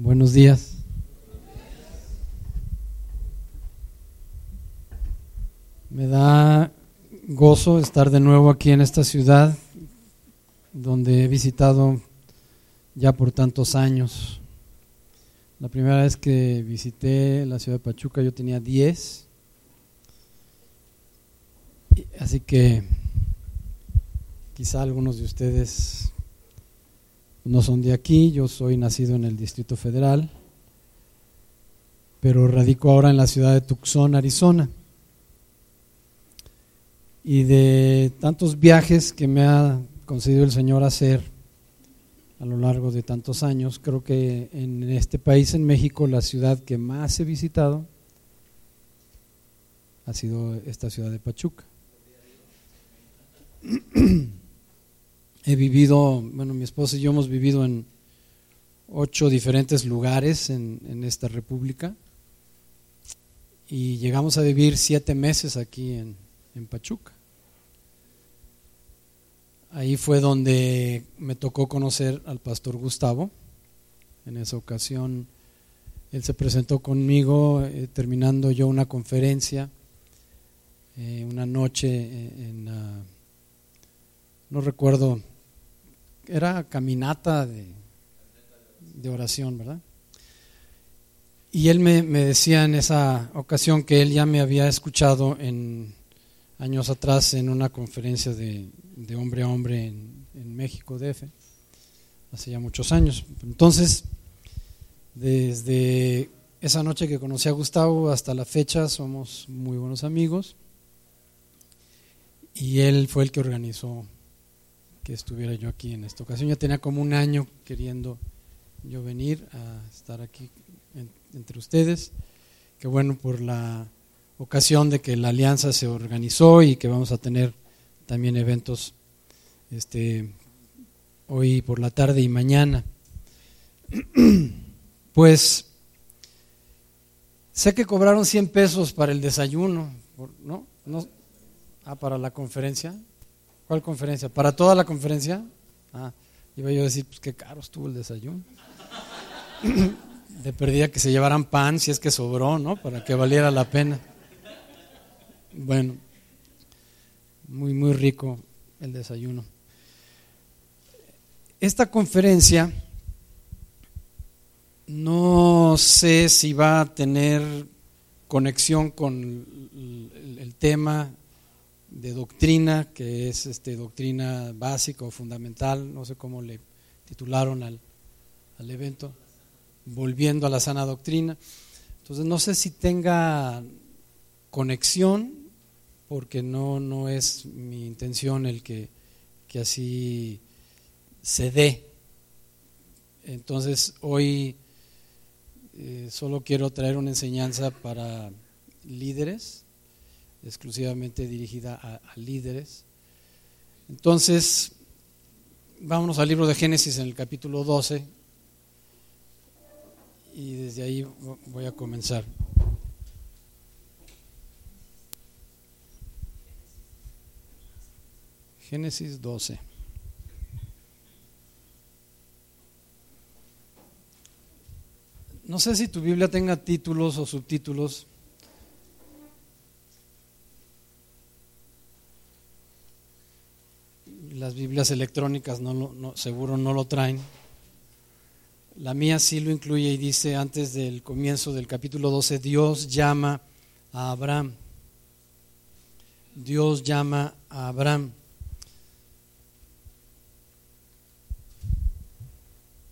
Buenos días. Me da gozo estar de nuevo aquí en esta ciudad donde he visitado ya por tantos años. La primera vez que visité la ciudad de Pachuca yo tenía 10, así que quizá algunos de ustedes no son de aquí, yo soy nacido en el Distrito Federal, pero radico ahora en la ciudad de Tucson, Arizona. Y de tantos viajes que me ha concedido el Señor hacer a lo largo de tantos años, creo que en este país, en México, la ciudad que más he visitado ha sido esta ciudad de Pachuca. He vivido, bueno, mi esposa y yo hemos vivido en ocho diferentes lugares en, esta república y llegamos a vivir siete meses aquí en, en Pachuca. Ahí fue donde me tocó conocer al pastor Gustavo. En esa ocasión él se presentó conmigo eh, terminando yo una conferencia, eh, una noche eh, en, no recuerdo era caminata de, oración, ¿verdad? Y él me, decía en esa ocasión que él ya me había escuchado en años atrás en una conferencia de, hombre a hombre en, en, México, DF, hace ya muchos años. Entonces, desde esa noche que conocí a Gustavo hasta la fecha somos muy buenos amigos y él fue el que organizó que estuviera yo aquí en esta ocasión. Ya tenía como un año queriendo yo venir a estar aquí entre ustedes. Que bueno por la ocasión de que la alianza se organizó y que vamos a tener también eventos este, hoy por la tarde y mañana. Pues sé que cobraron 100 pesos para el desayuno, ¿no? ¿no? Ah, para la conferencia. ¿Cuál conferencia? ¿Para toda la conferencia? Ah, iba yo a decir, pues qué caro estuvo el desayuno. De perdida que se llevaran pan si es que sobró, ¿no? Para que valiera la pena. Bueno, muy, muy rico el desayuno. Esta conferencia no sé si va a tener conexión con el tema de doctrina, que es este, doctrina básica o fundamental, no sé cómo le titularon al, al evento, volviendo a la sana doctrina. Entonces no sé si tenga conexión, porque no, no es mi intención el que, que así se dé. Entonces hoy eh, solo quiero traer una enseñanza para líderes exclusivamente dirigida a, líderes. Entonces, vámonos al libro de Génesis en el capítulo 12 y desde ahí voy a comenzar. Génesis 12. No sé si tu Biblia tenga títulos o subtítulos. Las Biblias electrónicas no, seguro no lo traen. La mía sí lo incluye y dice antes del comienzo del capítulo 12, Dios llama a Abraham. Dios llama a Abraham.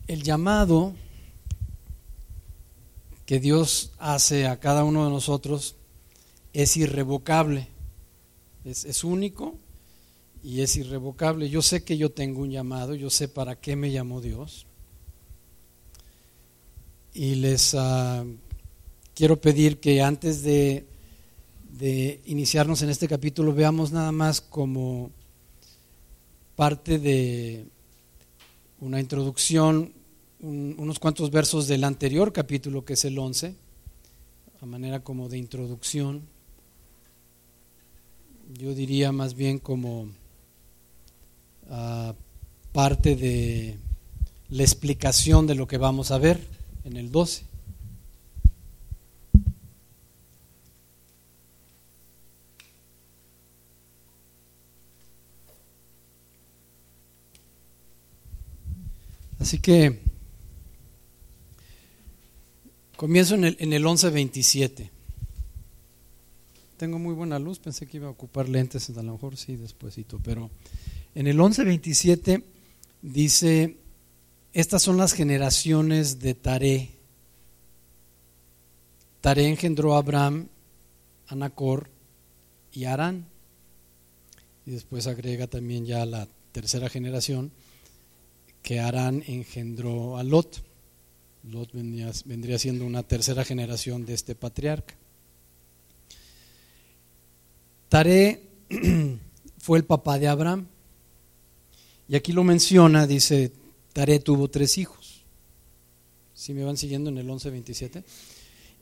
El llamado que Dios hace a cada uno de nosotros es irrevocable, es, es único y es irrevocable. Yo sé que yo tengo un llamado, yo sé para qué me llamó Dios. Y les ah, quiero pedir que antes de, de, iniciarnos en este capítulo veamos nada más como parte de una introducción, unos cuantos versos del anterior capítulo que es el 11, a manera como de introducción. Yo diría más bien como parte de la explicación de lo que vamos a ver en el 12. Así que comienzo en el, en el 11.27. Tengo muy buena luz, pensé que iba a ocupar lentes, a lo mejor sí, despuesito, pero en el 11.27 dice, estas son las generaciones de Taré. Taré engendró a Abraham, a Nacor y Arán. Y después agrega también ya la tercera generación, que Arán engendró a Lot. Lot vendría, vendría siendo una tercera generación de este patriarca. Taré fue el papá de Abraham. Y aquí lo menciona, dice, Taré tuvo tres hijos. Si me van siguiendo en el 11.27.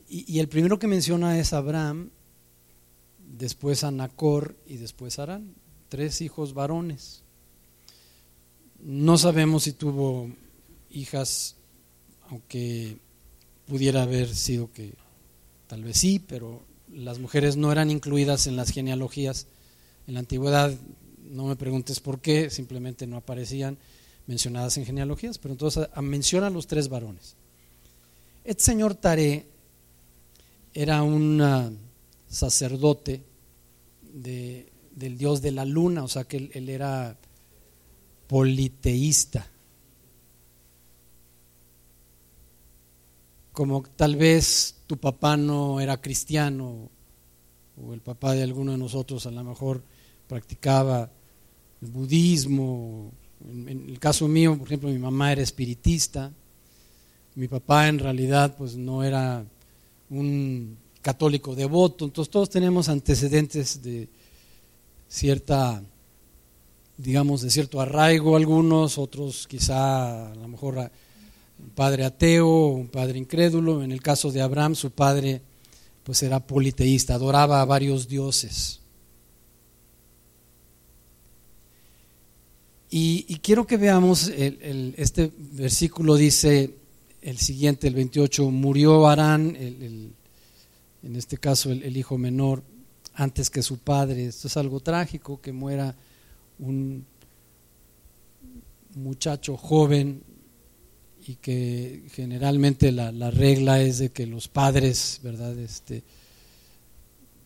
Y, y el primero que menciona es Abraham, después a Nacor y después Arán. Tres hijos varones. No sabemos si tuvo hijas, aunque pudiera haber sido que tal vez sí, pero las mujeres no eran incluidas en las genealogías en la antigüedad. No me preguntes por qué, simplemente no aparecían mencionadas en genealogías, pero entonces menciona a los tres varones. Este señor Taré era un ah, sacerdote del dios de la luna, o sea que él era politeísta. Como tal vez tu papá no era cristiano o el papá de alguno de nosotros a lo mejor practicaba el budismo. En, el caso mío, por ejemplo, mi mamá era espiritista. Mi papá en realidad pues no era un católico devoto. Entonces todos tenemos antecedentes de cierta, digamos, de cierto arraigo algunos, otros quizá a lo mejor un padre ateo, un padre incrédulo. En el caso de Abraham, su padre pues era politeísta, adoraba a varios dioses. Y, quiero que veamos, este versículo dice el siguiente, el 28, murió Arán, en este caso el, hijo menor, antes que su padre. Esto es algo trágico, que muera un muchacho joven y que generalmente la, regla es de que los padres, ¿verdad? Este,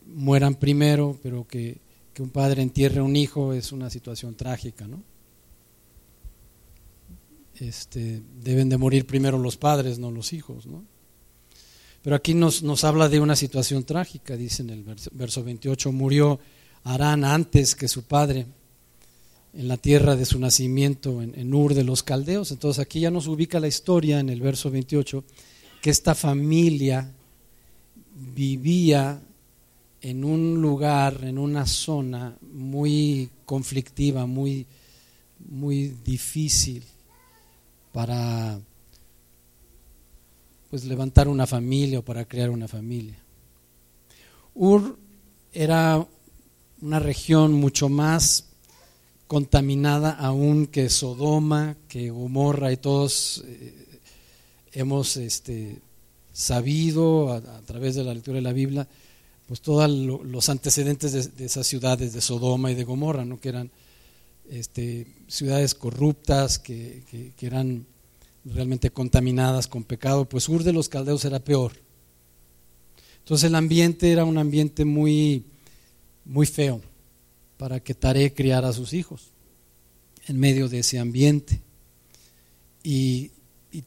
mueran primero, pero que, un padre entierre a un hijo es una situación trágica, ¿no? Este, deben de morir primero los padres, no los hijos, ¿no? Pero aquí nos, nos habla de una situación trágica, dice en el verso, verso 28, murió Arán antes que su padre en la tierra de su nacimiento, en, Ur de los Caldeos. Entonces aquí ya nos ubica la historia en el verso 28, que esta familia vivía en un lugar, en una zona muy conflictiva, muy, muy difícil para pues levantar una familia o para crear una familia. Ur era una región mucho más contaminada aún que Sodoma, que Gomorra y todos eh, hemos este, sabido a, través de la lectura de la Biblia, pues todos los antecedentes de, esas ciudades de Sodoma y de Gomorra, ¿no? que eran este, ciudades corruptas, que, que, eran realmente contaminadas con pecado, pues Ur de los Caldeos era peor. Entonces el ambiente era un ambiente muy, muy feo para que Taré criara a sus hijos en medio de ese ambiente. Y,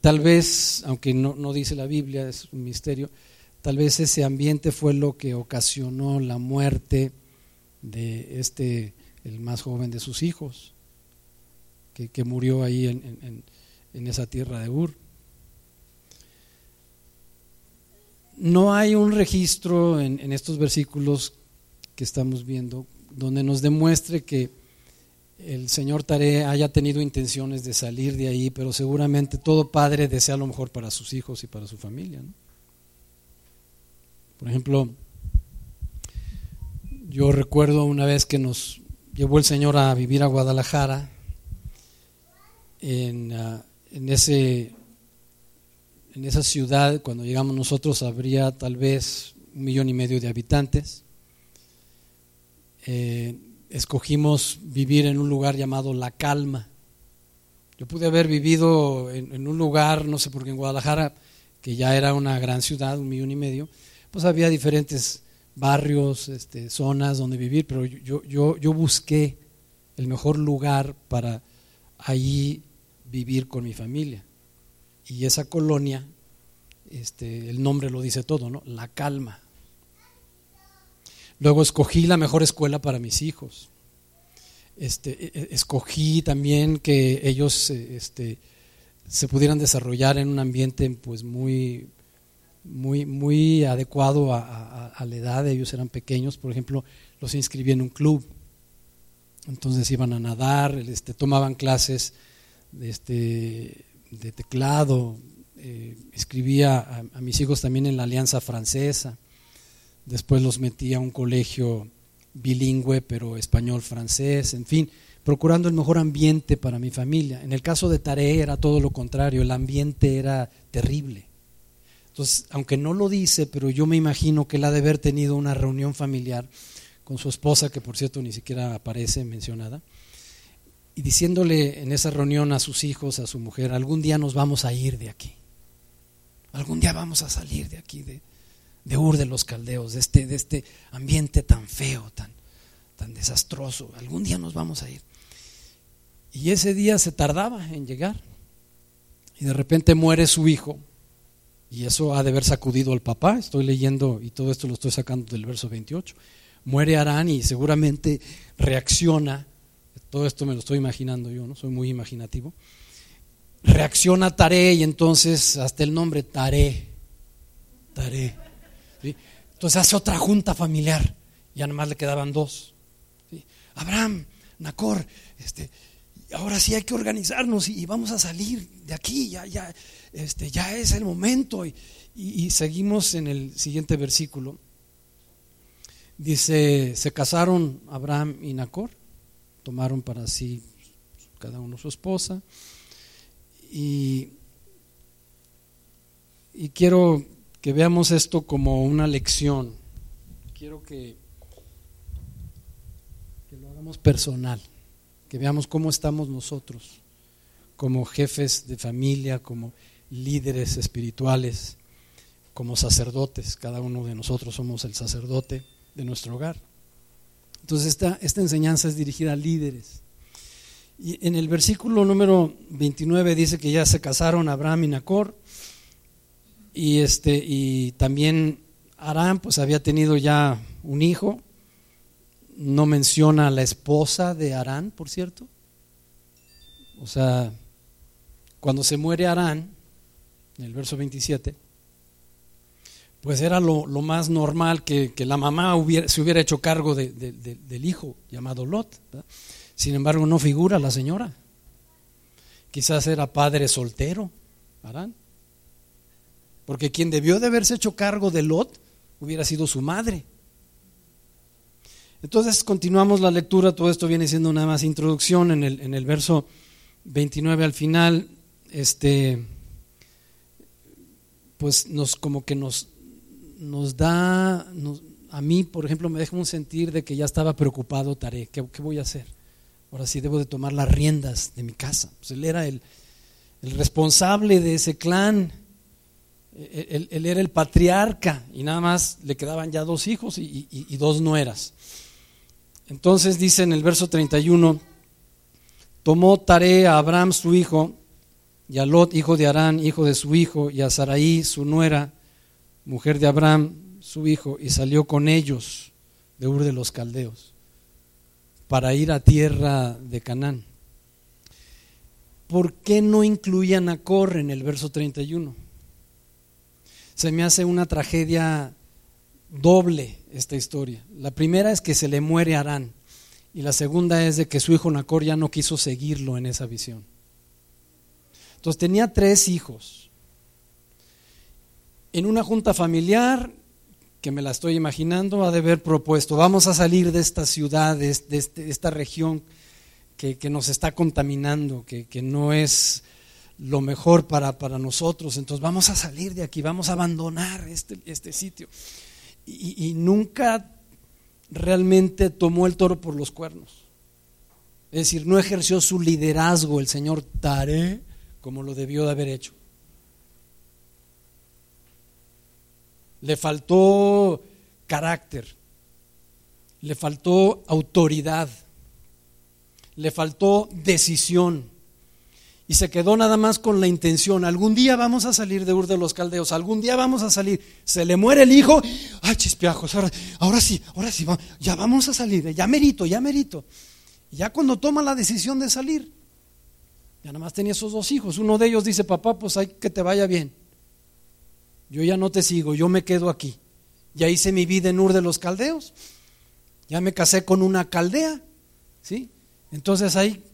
tal vez, aunque no, no, dice la Biblia, es un misterio, tal vez ese ambiente fue lo que ocasionó la muerte de este, el más joven de sus hijos, que, murió ahí en, en esa tierra de Ur. No hay un registro en, estos versículos que estamos viendo donde nos demuestre que el señor Tare haya tenido intenciones de salir de ahí, pero seguramente todo padre desea lo mejor para sus hijos y para su familia. Por ejemplo, yo recuerdo una vez que nos llevó el Señor a vivir a Guadalajara, en, ah, en ese en esa ciudad, cuando llegamos nosotros, habría tal vez un millón y medio de habitantes. Eh, escogimos vivir en un lugar llamado La Calma. Yo pude haber vivido en, un lugar, no sé por qué en Guadalajara, que ya era una gran ciudad, un millón y medio, pues había diferentes barrios, este, zonas donde vivir, pero yo, yo, yo busqué el mejor lugar para ahí vivir con mi familia. Y esa colonia, este, el nombre lo dice todo, ¿no? La calma. Luego escogí la mejor escuela para mis hijos. Este, e, e, escogí también que ellos este, se pudieran desarrollar en un ambiente pues muy, muy, muy adecuado a, la edad. Ellos eran pequeños, por ejemplo, los inscribí en un club. Entonces iban a nadar, este, tomaban clases de, este, de teclado, eh, escribía a, mis hijos también en la Alianza Francesa, después los metí a un colegio bilingüe, pero español-francés, en fin, procurando el mejor ambiente para mi familia. En el caso de Tare era todo lo contrario, el ambiente era terrible. Entonces, aunque no lo dice, pero yo me imagino que él ha de haber tenido una reunión familiar con su esposa, que por cierto ni siquiera aparece mencionada, y diciéndole en esa reunión a sus hijos, a su mujer, algún día nos vamos a ir de aquí. Algún día vamos a salir de aquí, de, de Ur de los Caldeos, de este, de este ambiente tan feo, tan, tan desastroso. Algún día nos vamos a ir. Y ese día se tardaba en llegar. Y de repente muere su hijo. Y eso ha de haber sacudido al papá. Estoy leyendo y todo esto lo estoy sacando del verso 28. Muere Arán y seguramente reacciona todo esto me lo estoy imaginando yo, ¿no? Soy muy imaginativo. Reacciona Taré y entonces hasta el nombre Taré. Taré. Entonces hace otra junta familiar. Ya nada más le quedaban dos. Abraham, Nacor, este, ahora sí hay que organizarnos y, vamos a salir de aquí, ya, ya, este, ya es el momento. y seguimos en el siguiente versículo. Dice, se casaron Abraham y Nacor tomaron para sí cada uno su esposa. Y, y quiero que veamos esto como una lección. Quiero que, que lo hagamos personal, que veamos cómo estamos nosotros como jefes de familia, como líderes espirituales, como sacerdotes. Cada uno de nosotros somos el sacerdote de nuestro hogar. Entonces esta, esta enseñanza es dirigida a líderes. Y en el versículo número 29 dice que ya se casaron Abraham y Nacor. Y, este, y también Aram pues había tenido ya un hijo. No menciona a la esposa de Arán, por cierto. O sea, cuando se muere Arán, en el verso 27, pues era lo, más normal que, la mamá se hubiera hecho cargo del hijo llamado Lot. Sin embargo, no figura la señora. Quizás era padre soltero, Arán. Porque quien debió de haberse hecho cargo de Lot hubiera sido su madre. Entonces continuamos la lectura, todo esto viene siendo una más introducción en el, en el verso 29 al final, este, pues nos como que nos nos da, a mí, por ejemplo, me deja un sentir de que ya estaba preocupado Taré, ¿qué, voy a hacer? Ahora sí debo de tomar las riendas de mi casa. Pues él era el, responsable de ese clan, él, era el patriarca y nada más le quedaban ya dos hijos y, y dos nueras. Entonces dice en el verso 31, tomó Taré a Abraham su hijo, y a Lot, hijo de Arán, hijo de su hijo, y a Saraí, su nuera, mujer de Abraham, su hijo, y salió con ellos de Ur de los Caldeos para ir a tierra de Canaán. ¿Por qué no incluían a Cor en el verso 31? Se me hace una tragedia doble esta historia. La primera es que se le muere Arán y la segunda es de que su hijo Nacor ya no quiso seguirlo en esa visión. Entonces tenía tres hijos en una junta familiar, que me la estoy imaginando, ha de haber propuesto, vamos a salir de esta ciudad, de, este, esta región que, nos está contaminando, que, no es lo mejor para, para nosotros, entonces vamos a salir de aquí, vamos a abandonar este, este sitio. Y, y nunca realmente tomó el toro por los cuernos. Es decir, no ejerció su liderazgo el señor Tare como lo debió de haber hecho. Le faltó carácter, le faltó autoridad, le faltó decisión y se quedó nada más con la intención, algún día vamos a salir de Ur de los Caldeos, algún día vamos a salir, se le muere el hijo, ay chispiajos, ahora, ahora sí, ahora sí, ya vamos a salir, ya merito, ya merito. Ya cuando toma la decisión de salir, ya nada más tenía esos dos hijos, uno de ellos dice, papá, pues hay que te vaya bien, yo ya no te sigo, yo me quedo aquí, ya hice mi vida en Ur de los Caldeos, ya me casé con una caldea, ¿sí? Entonces ahí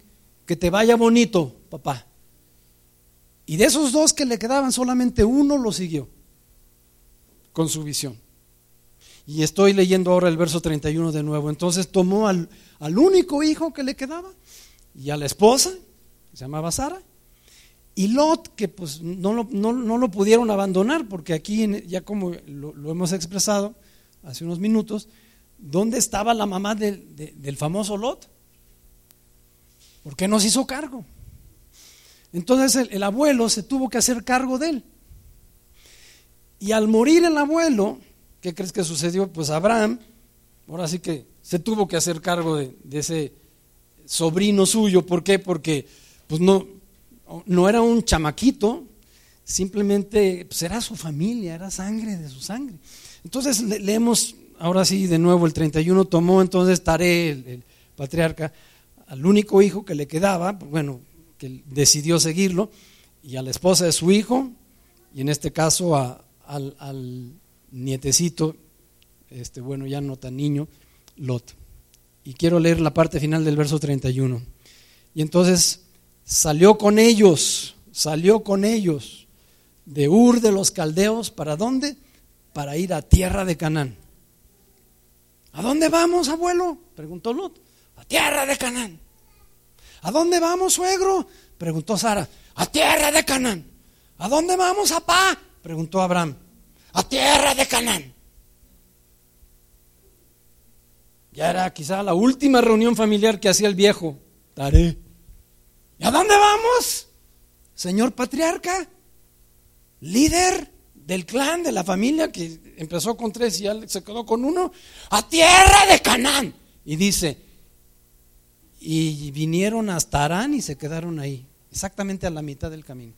que te vaya bonito, papá. Y de esos dos que le quedaban, solamente uno lo siguió con su visión. Y estoy leyendo ahora el verso 31 de nuevo. Entonces tomó al, único hijo que le quedaba y a la esposa, se llamaba Sara, y Lot, que pues no lo, no, lo pudieron abandonar, porque aquí, ya como lo, hemos expresado hace unos minutos, ¿dónde estaba la mamá del famoso Lot? ¿Por qué no se hizo cargo? Entonces el, abuelo se tuvo que hacer cargo de él. Y al morir el abuelo, ¿qué crees que sucedió? Pues Abraham, ahora sí que se tuvo que hacer cargo de, ese sobrino suyo. ¿Por qué? Porque pues no, no era un chamaquito, simplemente pues era su familia, era sangre de su sangre. Entonces leemos, ahora sí, de nuevo el 31 tomó entonces Taré, el patriarca, al único hijo que le quedaba, pues, bueno, que decidió seguirlo, y a la esposa de su hijo, y en este caso al, nietecito, este, bueno, ya no tan niño, Lot. Y quiero leer la parte final del verso 31. Y entonces salió con ellos, salió con ellos de Ur de los Caldeos, ¿para dónde? Para ir a tierra de Canaán. ¿A dónde vamos, abuelo? Preguntó Lot a tierra de Canaán. ¿A dónde vamos, suegro? Preguntó Sara. A tierra de Canaán. ¿A dónde vamos, papá? Preguntó Abraham. A tierra de Canaán. Ya era quizá la última reunión familiar que hacía el viejo. Taré. ¿Y a dónde vamos? Señor patriarca, líder del clan, de la familia que empezó con tres y ya se quedó con uno, a tierra de Canaán. Y dice, y vinieron hasta Arán y se quedaron ahí, exactamente a la mitad del camino.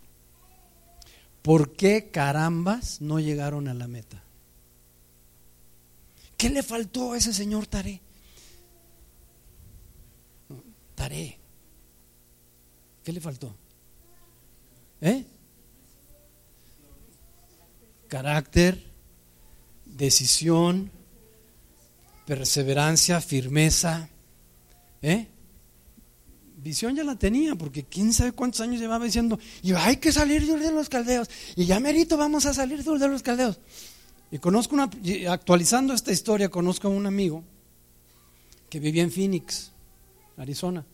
¿Por qué carambas no llegaron a la meta? ¿Qué le faltó a ese señor Taré? Taré. ¿Qué le faltó? ¿Eh? Carácter, decisión, perseverancia, firmeza. ¿Eh? visión ya la tenía, porque quién sabe cuántos años llevaba diciendo, y hay que salir de los caldeos, y ya merito vamos a salir de los caldeos. Y conozco una, actualizando esta historia, conozco a un amigo que vivía en Phoenix, Arizona,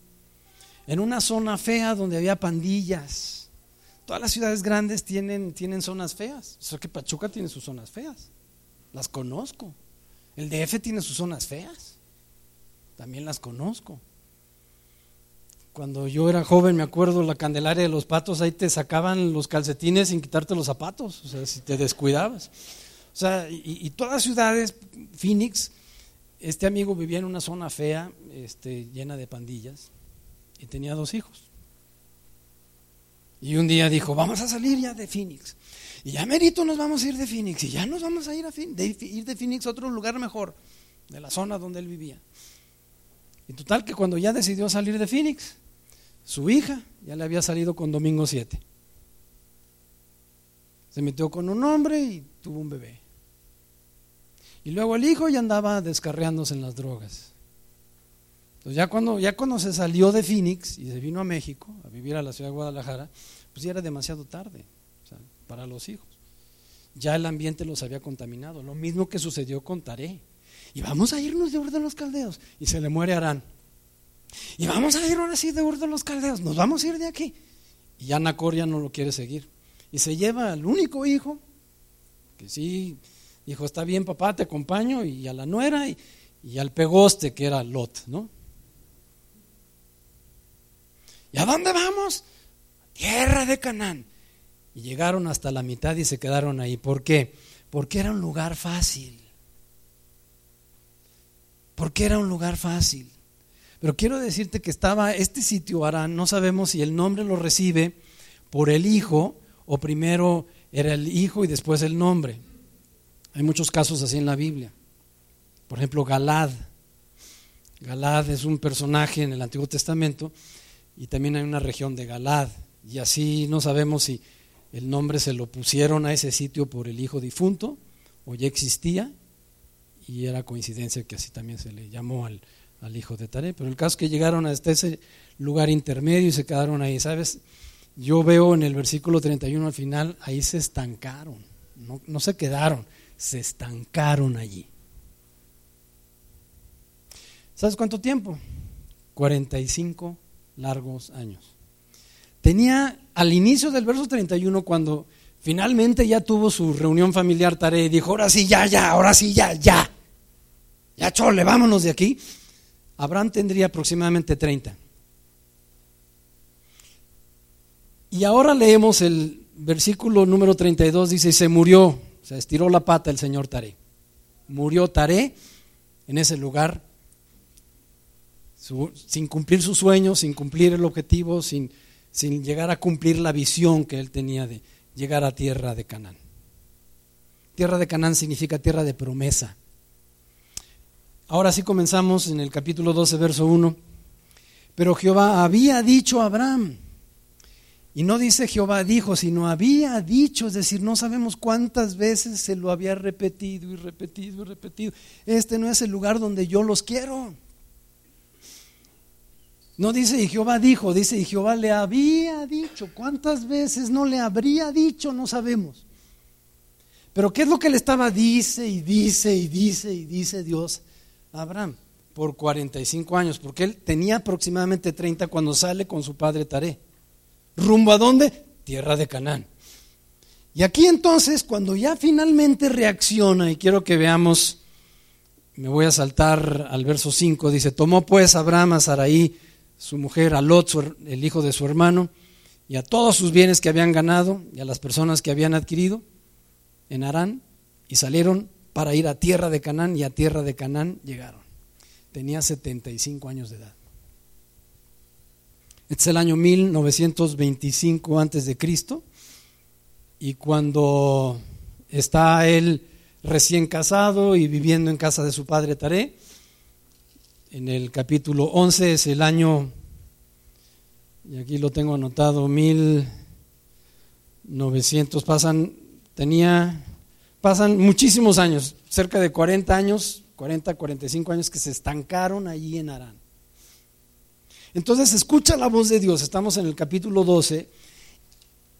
en una zona fea donde había pandillas. Todas las ciudades grandes tienen, tienen zonas feas. O que Pachuca tiene sus zonas feas. Las conozco. El DF tiene sus zonas feas. También las conozco. Cuando yo era joven, me acuerdo, la Candelaria de los Patos, ahí te sacaban los calcetines sin quitarte los zapatos, o sea, si te descuidabas. O sea, y, todas las ciudades, Phoenix, este amigo vivía en una zona fea, este, llena de pandillas, y tenía dos hijos. Y un día dijo, vamos a salir ya de Phoenix. Y ya merito nos vamos a ir de Phoenix. Y ya nos vamos a ir, a de, ir de Phoenix a otro lugar mejor, de la zona donde él vivía. Y total que cuando ya decidió salir de Phoenix, su hija ya le había salido con Domingo 7. Se metió con un hombre y tuvo un bebé. Y luego el hijo ya andaba descarreándose en las drogas. Ya cuando, ya cuando se salió de Phoenix y se vino a México, a vivir a la ciudad de Guadalajara, pues ya era demasiado tarde para los hijos. Ya el ambiente los había contaminado. Lo mismo que sucedió con Taré. Y vamos a irnos de orden los caldeos. Y se le muere Arán. Y vamos a ir ahora sí de Ur de los Caldeos, nos vamos a ir de aquí. Y ya Nacor ya no lo quiere seguir. Y se lleva al único hijo, que sí, dijo, está bien papá, te acompaño, y a la nuera y al pegoste que era Lot, ¿no? ¿Y a dónde vamos? Tierra de Canaán. Y llegaron hasta la mitad y se quedaron ahí. ¿Por qué? Porque era un lugar fácil. Porque era un lugar fácil. Pero quiero decirte que estaba este sitio Arán, no sabemos si el nombre lo recibe por el hijo o primero era el hijo y después el nombre. Hay muchos casos así en la Biblia. Por ejemplo, Galad. Galad es un personaje en el Antiguo Testamento y también hay una región de Galad. Y así no sabemos si el nombre se lo pusieron a ese sitio por el hijo difunto o ya existía y era coincidencia que así también se le llamó al, al hijo de Taré. Pero el caso es que llegaron hasta ese lugar intermedio y se quedaron ahí. ¿Sabes? Yo veo en el versículo 31 al final, ahí se estancaron. No, no se quedaron, se estancaron allí. ¿Sabes cuánto tiempo? 45 largos años. Tenía al inicio del verso 31, cuando finalmente ya tuvo su reunión familiar Taré y dijo, ahora sí, ya, ya, ahora sí, ya, ya. Ya, chole, vámonos de aquí. Abraham tendría aproximadamente 30. Y ahora leemos el versículo número 32, dice, y se murió, se estiró la pata el señor Taré. Murió Taré en ese lugar, sin cumplir su sueño, sin cumplir el objetivo, sin, sin llegar a cumplir la visión que él tenía de llegar a tierra de Canaán. Tierra de Canaán significa tierra de promesa. Ahora sí comenzamos en el capítulo 12, verso 1. Pero Jehová había dicho a Abraham, y no dice Jehová dijo, sino había dicho, es decir, no sabemos cuántas veces se lo había repetido y repetido y repetido. Este no es el lugar donde yo los quiero. No dice y Jehová dijo, dice y Jehová le había dicho. ¿Cuántas veces no le habría dicho? No sabemos. Pero ¿qué es lo que le estaba? Dice y dice y dice y dice Dios Abraham por 45 años, porque él tenía aproximadamente 30 cuando sale con su padre Taré. ¿Rumbo a dónde? Tierra de Canaán. Y aquí entonces, cuando ya finalmente reacciona, y quiero que veamos, me voy a saltar al verso 5, dice, tomó pues Abraham a Saraí, su mujer, a Lot, el hijo de su hermano, y a todos sus bienes que habían ganado, y a las personas que habían adquirido en Arán, y salieron para ir a tierra de Canaán y a tierra de Canaán llegaron. Tenía 75 años de edad. Este es el año 1925 antes de Cristo y cuando está él recién casado y viviendo en casa de su padre Taré, en el capítulo 11 es el año, y aquí lo tengo anotado, 1900, pasan, tenía pasan muchísimos años, cerca de 40 años, 40, 45 años que se estancaron allí en Arán. Entonces escucha la voz de Dios, estamos en el capítulo 12,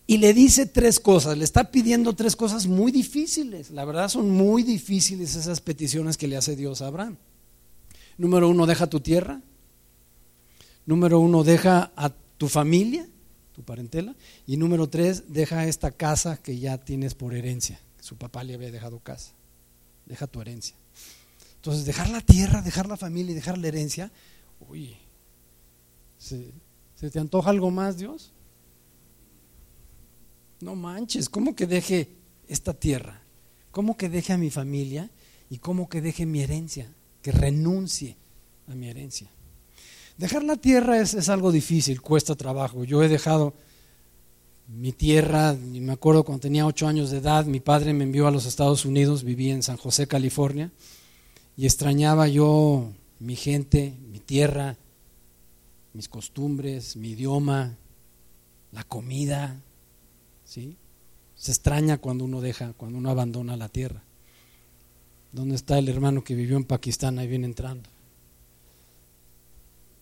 y le dice tres cosas, le está pidiendo tres cosas muy difíciles, la verdad son muy difíciles esas peticiones que le hace Dios a Abraham. Número uno, deja tu tierra. Número uno, deja a tu familia, tu parentela. Y número tres, deja esta casa que ya tienes por herencia. Su papá le había dejado casa. Deja tu herencia. Entonces, dejar la tierra, dejar la familia y dejar la herencia, uy, ¿se, te antoja algo más, Dios? No manches, ¿cómo que deje esta tierra? ¿Cómo que deje a mi familia? ¿Y cómo que deje mi herencia? Que renuncie a mi herencia. Dejar la tierra es, es algo difícil, cuesta trabajo. Yo he dejado mi tierra, me acuerdo cuando tenía ocho años de edad, mi padre me envió a los Estados Unidos, vivía en San José, California, y extrañaba yo mi gente, mi tierra, mis costumbres, mi idioma, la comida, ¿sí? Se extraña cuando uno deja, cuando uno abandona la tierra. ¿Dónde está el hermano que vivió en Pakistán? Ahí viene entrando.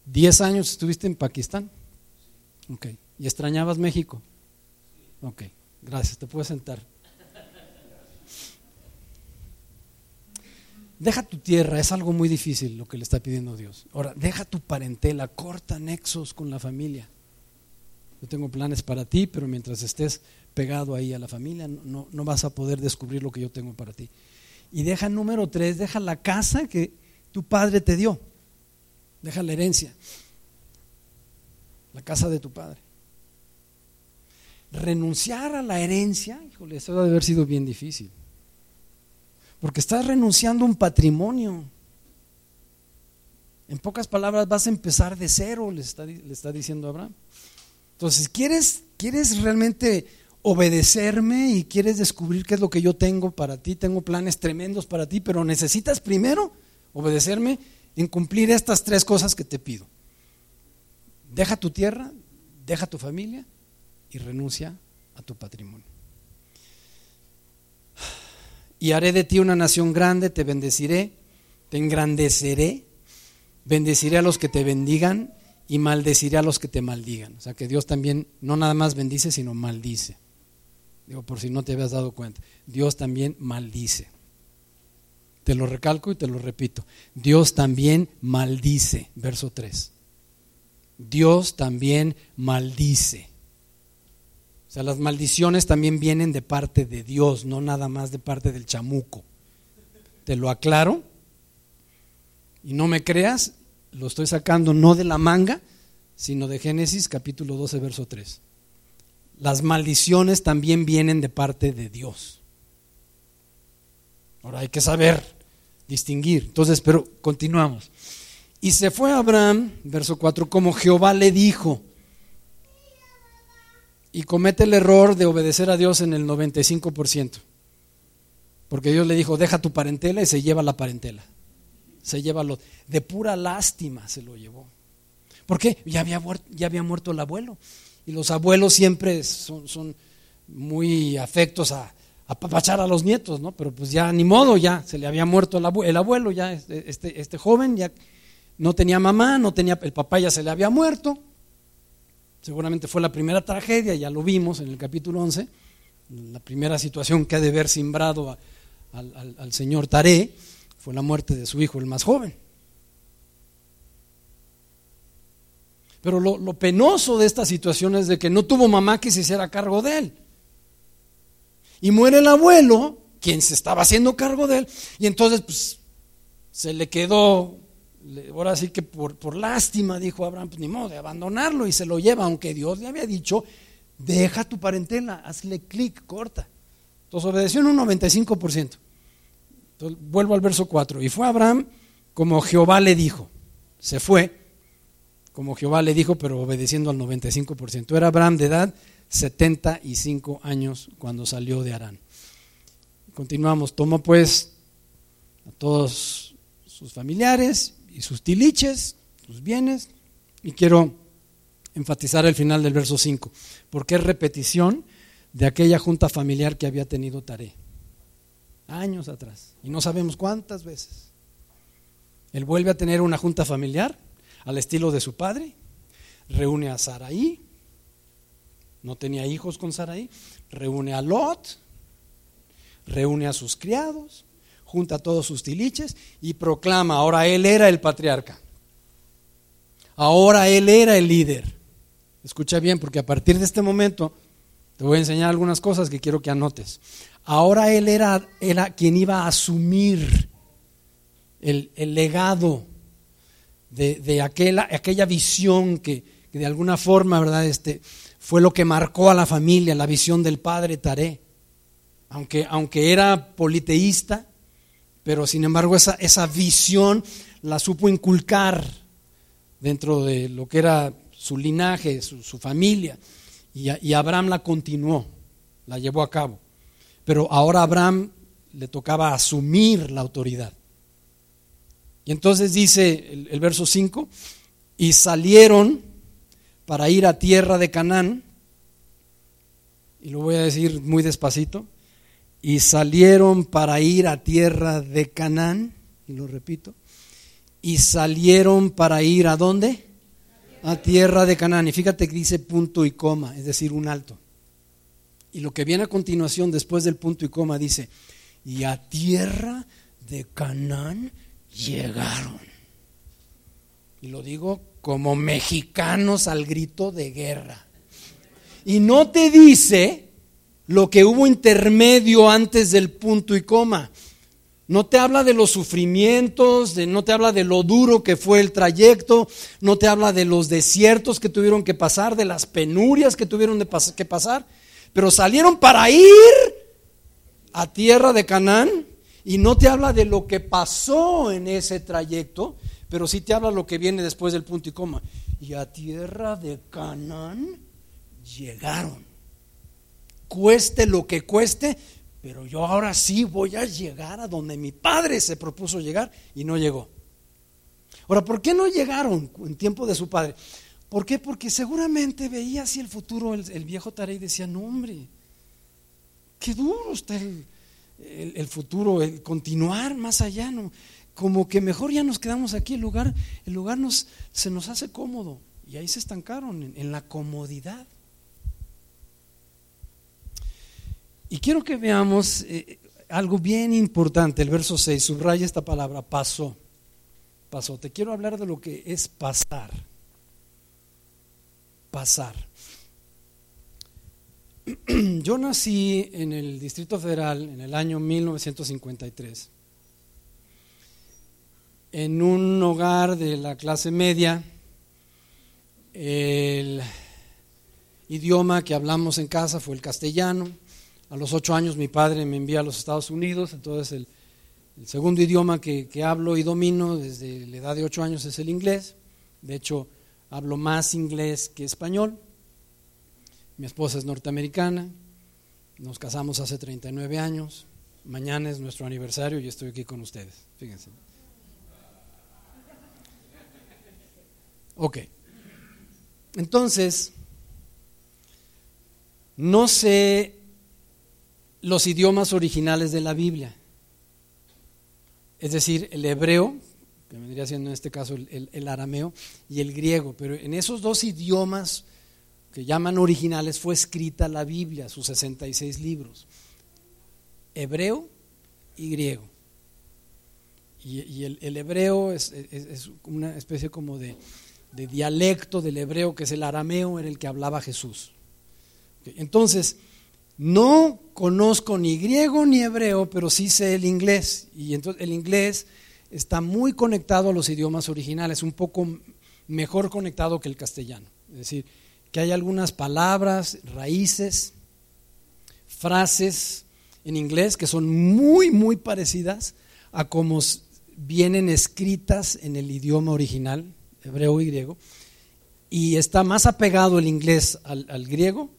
¿Diez años estuviste en Pakistán? Ok. ¿Y extrañabas México? Ok, gracias, te puedes sentar. Deja tu tierra, es algo muy difícil lo que le está pidiendo Dios. Ahora, deja tu parentela, corta nexos con la familia. Yo tengo planes para ti, pero mientras estés pegado ahí a la familia, no, no vas a poder descubrir lo que yo tengo para ti. Y deja número tres, deja la casa que tu padre te dio. Deja la herencia. La casa de tu padre. Renunciar a la herencia, híjole, eso debe haber sido bien difícil. Porque estás renunciando a un patrimonio. En pocas palabras, vas a empezar de cero, le está, le está diciendo Abraham. Entonces, ¿quieres, ¿quieres realmente obedecerme y quieres descubrir qué es lo que yo tengo para ti? Tengo planes tremendos para ti, pero necesitas primero obedecerme en cumplir estas tres cosas que te pido. Deja tu tierra, deja tu familia y renuncia a tu patrimonio. Y haré de ti una nación grande, te bendeciré, te engrandeceré bendeciré a los que te bendigan y maldeciré a los que te maldigan. O sea que Dios también no nada más bendice, sino maldice. Digo, por si no te habías dado cuenta. Dios también maldice. Te lo recalco y te lo repito. Dios también maldice. Verso 3. Dios también maldice. O sea, las maldiciones también vienen de parte de Dios, no nada más de parte del chamuco. Te lo aclaro y no me creas, lo estoy sacando no de la manga, sino de Génesis capítulo 12, verso 3. Las maldiciones también vienen de parte de Dios. Ahora hay que saber distinguir. Entonces, pero continuamos. Y se fue Abraham, verso 4, como Jehová le dijo. Y comete el error de obedecer a Dios en el 95%. Porque Dios le dijo, deja tu parentela y se lleva la parentela se lleva lo de pura lástima se lo llevó. ¿Por qué? Ya había, ya había muerto el abuelo. Y los abuelos siempre son, muy afectos a, apapachar a los nietos, ¿no? Pero pues ya ni modo, ya se le había muerto el abuelo, el abuelo ya este, este, este, joven ya no tenía mamá, no tenía el papá ya se le había muerto. Seguramente fue la primera tragedia, ya lo vimos en el capítulo 11, la primera situación que ha de haber simbrado al, al señor Taré fue la muerte de su hijo, el más joven. Pero lo, penoso de esta situación es de que no tuvo mamá que se hiciera cargo de él. Y muere el abuelo, quien se estaba haciendo cargo de él, y entonces pues, se le quedó, ahora sí que por, por lástima, dijo Abraham, pues ni modo de abandonarlo y se lo lleva, aunque Dios le había dicho, deja tu parentela, hazle clic, corta. Entonces obedeció en un 95% vuelvo al verso 4. Y fue Abraham como Jehová le dijo. Se fue como Jehová le dijo, pero obedeciendo al 95%. Era Abraham de edad 75 años cuando salió de Arán. Continuamos. Tomó pues a todos sus familiares y sus tiliches, sus bienes, y quiero enfatizar el final del verso 5, porque es repetición de aquella junta familiar que había tenido Taré años atrás, y no sabemos cuántas veces. Él vuelve a tener una junta familiar al estilo de su padre, reúne a Saraí, no tenía hijos con Saraí, reúne a Lot, reúne a sus criados, junta a todos sus tiliches y proclama, ahora él era el patriarca, ahora él era el líder. Escucha bien, porque a partir de este momento te voy a enseñar algunas cosas que quiero que anotes. Ahora él era, era quien iba a asumir el, legado de, aquella, aquella, visión que, de alguna forma, ¿verdad? Este, fue lo que marcó a la familia, la visión del padre Taré. Aunque, aunque era politeísta, pero sin embargo esa, esa visión la supo inculcar dentro de lo que era su linaje, su, familia. Y, y Abraham la continuó, la llevó a cabo. Pero ahora a Abraham le tocaba asumir la autoridad. Y entonces dice el, verso 5, y salieron para ir a tierra de Canaán, y lo voy a decir muy despacito, y salieron para ir a tierra de Canaán, y lo repito, y salieron para ir a dónde? A tierra de Canaán. Y fíjate que dice punto y coma, es decir, un alto. Y lo que viene a continuación, después del punto y coma, dice, y a tierra de Canaán llegaron. Y lo digo como mexicanos al grito de guerra. Y no te dice lo que hubo intermedio antes del punto y coma. No te habla de los sufrimientos, de, no te habla de lo duro que fue el trayecto, no te habla de los desiertos que tuvieron que pasar, de las penurias que tuvieron que pasar, pero salieron para ir a tierra de Canaán y no te habla de lo que pasó en ese trayecto, pero sí te habla lo que viene después del punto y coma. Y a tierra de Canaán llegaron. Cueste lo que cueste, pero yo ahora sí voy a llegar a donde mi padre se propuso llegar y no llegó. Ahora, ¿por qué no llegaron en tiempo de su padre? ¿Por qué? Porque seguramente veía así el futuro el, viejo Tarey decía, no hombre, qué duro está el, el, futuro, el continuar más allá, ¿no? como que mejor ya nos quedamos aquí, el lugar, el lugar nos, se nos hace cómodo y ahí se estancaron en, la comodidad. Y quiero que veamos eh, algo bien importante, el verso 6, subraya esta palabra, pasó, pasó. Te quiero hablar de lo que es pasar, pasar. Yo nací en el Distrito Federal en el año 1953, en un hogar de la clase media. El idioma que hablamos en casa fue el castellano. A los ocho años mi padre me envía a los Estados Unidos, entonces el, segundo idioma que, que hablo y domino desde la edad de ocho años es el inglés. De hecho, hablo más inglés que español. Mi esposa es norteamericana, nos casamos hace 39 años, mañana es nuestro aniversario y estoy aquí con ustedes, fíjense. Ok, entonces, no sé los idiomas originales de la Biblia, es decir, el hebreo, que vendría siendo en este caso el, el arameo, y el griego, pero en esos dos idiomas que llaman originales, fue escrita la Biblia, sus 66 libros, hebreo y griego. Y, el, hebreo es, una especie como de, dialecto del hebreo, que es el arameo, era el que hablaba Jesús. Entonces, no conozco ni griego ni hebreo, pero sí sé el inglés. Y entonces el inglés está muy conectado a los idiomas originales, un poco mejor conectado que el castellano. Es decir, que hay algunas palabras, raíces, frases en inglés que son muy, muy parecidas a como vienen escritas en el idioma original, hebreo y griego, y está más apegado el inglés al, al griego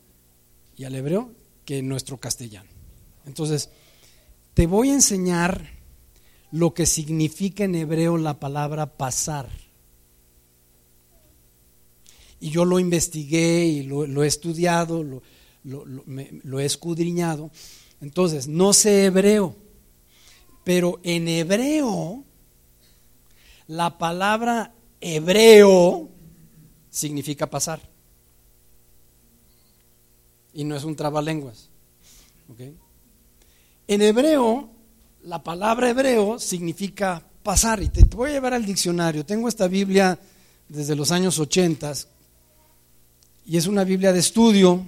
y al hebreo que nuestro castellano. Entonces, te voy a enseñar lo que significa en hebreo la palabra pasar y yo lo investigué y lo, he estudiado, lo, he escudriñado. Entonces, no sé hebreo, pero en hebreo, la palabra hebreo significa pasar. Y no es un trabalenguas. En hebreo, la palabra hebreo significa pasar. Y te, te voy a llevar al diccionario. Tengo esta Biblia desde los años 80 y es una Biblia de estudio,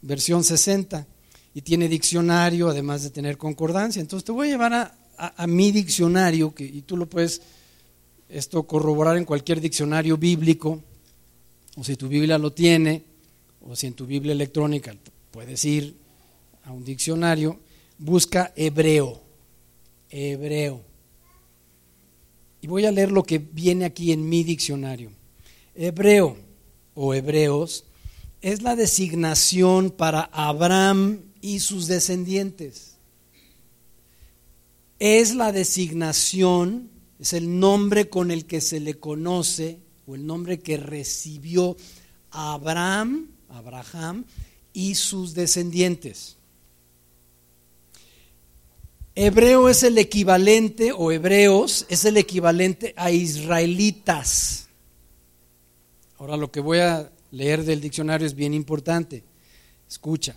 versión 60, y tiene diccionario, además de tener concordancia. Entonces te voy a llevar a, mi diccionario, y tú lo puedes esto corroborar en cualquier diccionario bíblico, o si tu Biblia lo tiene, o si en tu Biblia electrónica puedes ir a un diccionario, busca hebreo, hebreo. Y voy a leer lo que viene aquí en mi diccionario. Hebreo o hebreos es la designación para Abraham y sus descendientes. Es la designación, es el nombre con el que se le conoce o el nombre que recibió Abraham, Abraham y sus descendientes. Hebreo es el equivalente, o hebreos es el equivalente a israelitas. Ahora lo que voy a leer del diccionario es bien importante. Escucha.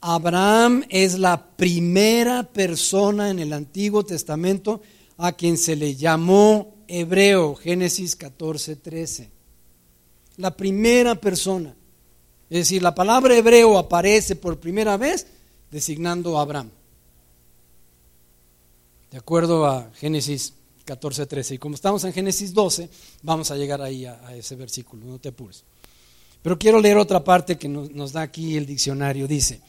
Abraham es la primera persona en el Antiguo Testamento a quien se le llamó hebreo, Génesis 14, 13. La primera persona. Es decir, la palabra hebreo aparece por primera vez designando a Abraham. De acuerdo a Génesis 14, 13. Y como estamos en Génesis 12, vamos a llegar ahí a, ese versículo, no te apures. Pero quiero leer otra parte que nos, da aquí el diccionario. Dice,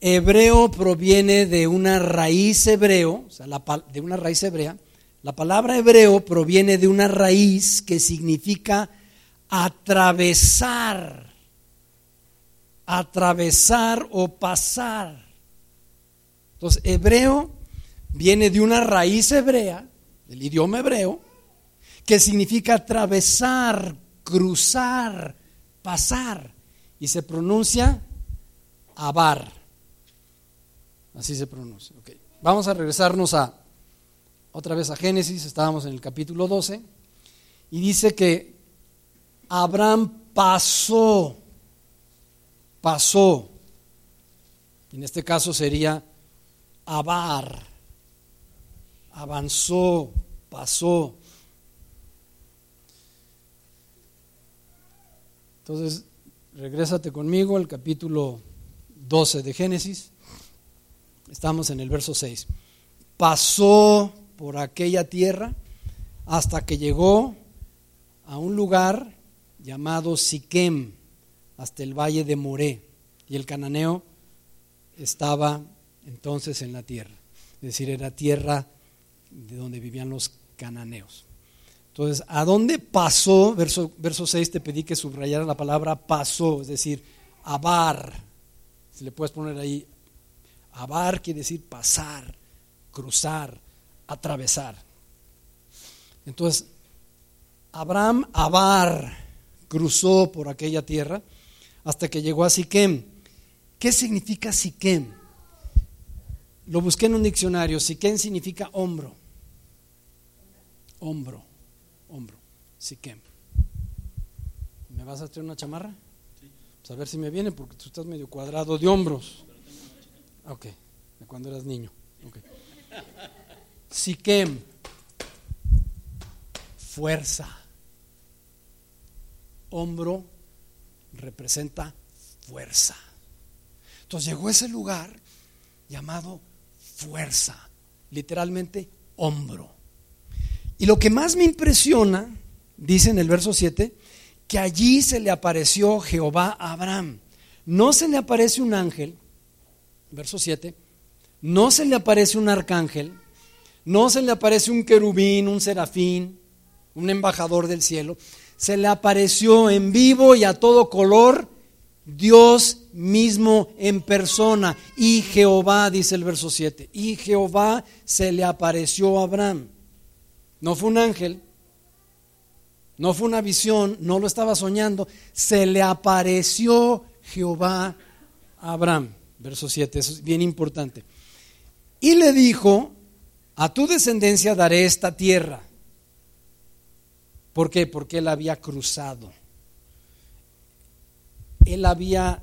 hebreo proviene de una raíz hebreo, o sea, de una raíz hebrea. La palabra hebreo proviene de una raíz que significa atravesar, atravesar o pasar. Entonces, hebreo viene de una raíz hebrea, del idioma hebreo, que significa atravesar, cruzar, pasar, y se pronuncia abar. Así se pronuncia. Vamos a regresarnos a otra vez a Génesis, estábamos en el capítulo 12, y dice que Abraham pasó, pasó, en este caso sería abar, avanzó, pasó. Entonces, regrésate conmigo al capítulo 12 de Génesis. Estamos en el verso 6. Pasó por aquella tierra hasta que llegó a un lugar llamado Siquem, hasta el valle de Moré. Y el cananeo estaba entonces en la tierra. Es decir, era tierra de donde vivían los cananeos. Entonces, ¿a dónde pasó? Verso, verso 6 te pedí que subrayara la palabra pasó, es decir, abar. Si le puedes poner ahí, abar quiere decir pasar, cruzar, atravesar. Entonces, Abraham abar cruzó por aquella tierra hasta que llegó a Siquem. ¿Qué significa Siquem? Lo busqué en un diccionario. Siquem significa hombro. Hombro, hombro. Siquem. ¿Me vas a traer una chamarra? Pues a ver si me viene porque tú estás medio cuadrado de hombros. Ok, de cuando eras niño. Okay. Siquem. Fuerza. Hombro representa fuerza. Entonces llegó a ese lugar llamado fuerza, literalmente hombro. Y lo que más me impresiona, dice en el verso 7, que allí se le apareció Jehová a Abraham. No se le aparece un ángel, verso 7, no se le aparece un arcángel, no se le aparece un querubín, un serafín, un embajador del cielo. Se le apareció en vivo y a todo color Dios mismo en persona. Y Jehová, dice el verso 7, y Jehová se le apareció a Abraham. No fue un ángel, no fue una visión, no lo estaba soñando. Se le apareció Jehová a Abraham. Verso 7, eso es bien importante. Y le dijo, a tu descendencia daré esta tierra. ¿Por qué? Porque él había cruzado. Él había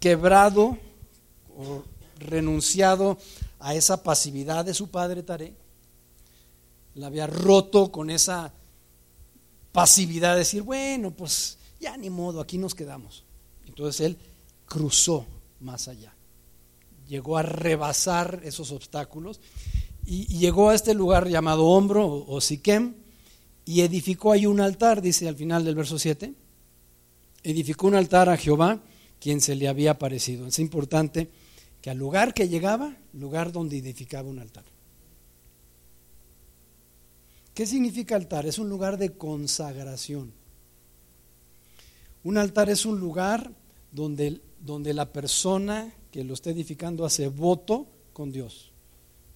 quebrado o renunciado a esa pasividad de su padre Taré. La había roto con esa pasividad de decir, bueno, pues ya ni modo, aquí nos quedamos. Entonces él cruzó más allá llegó a rebasar esos obstáculos y, llegó a este lugar llamado Hombro o, Siquem y edificó ahí un altar, dice al final del verso 7. Edificó un altar a Jehová, quien se le había aparecido. Es importante que al lugar que llegaba, lugar donde edificaba un altar. ¿Qué significa altar? Es un lugar de consagración. Un altar es un lugar donde, donde la persona que lo está edificando hace voto con Dios.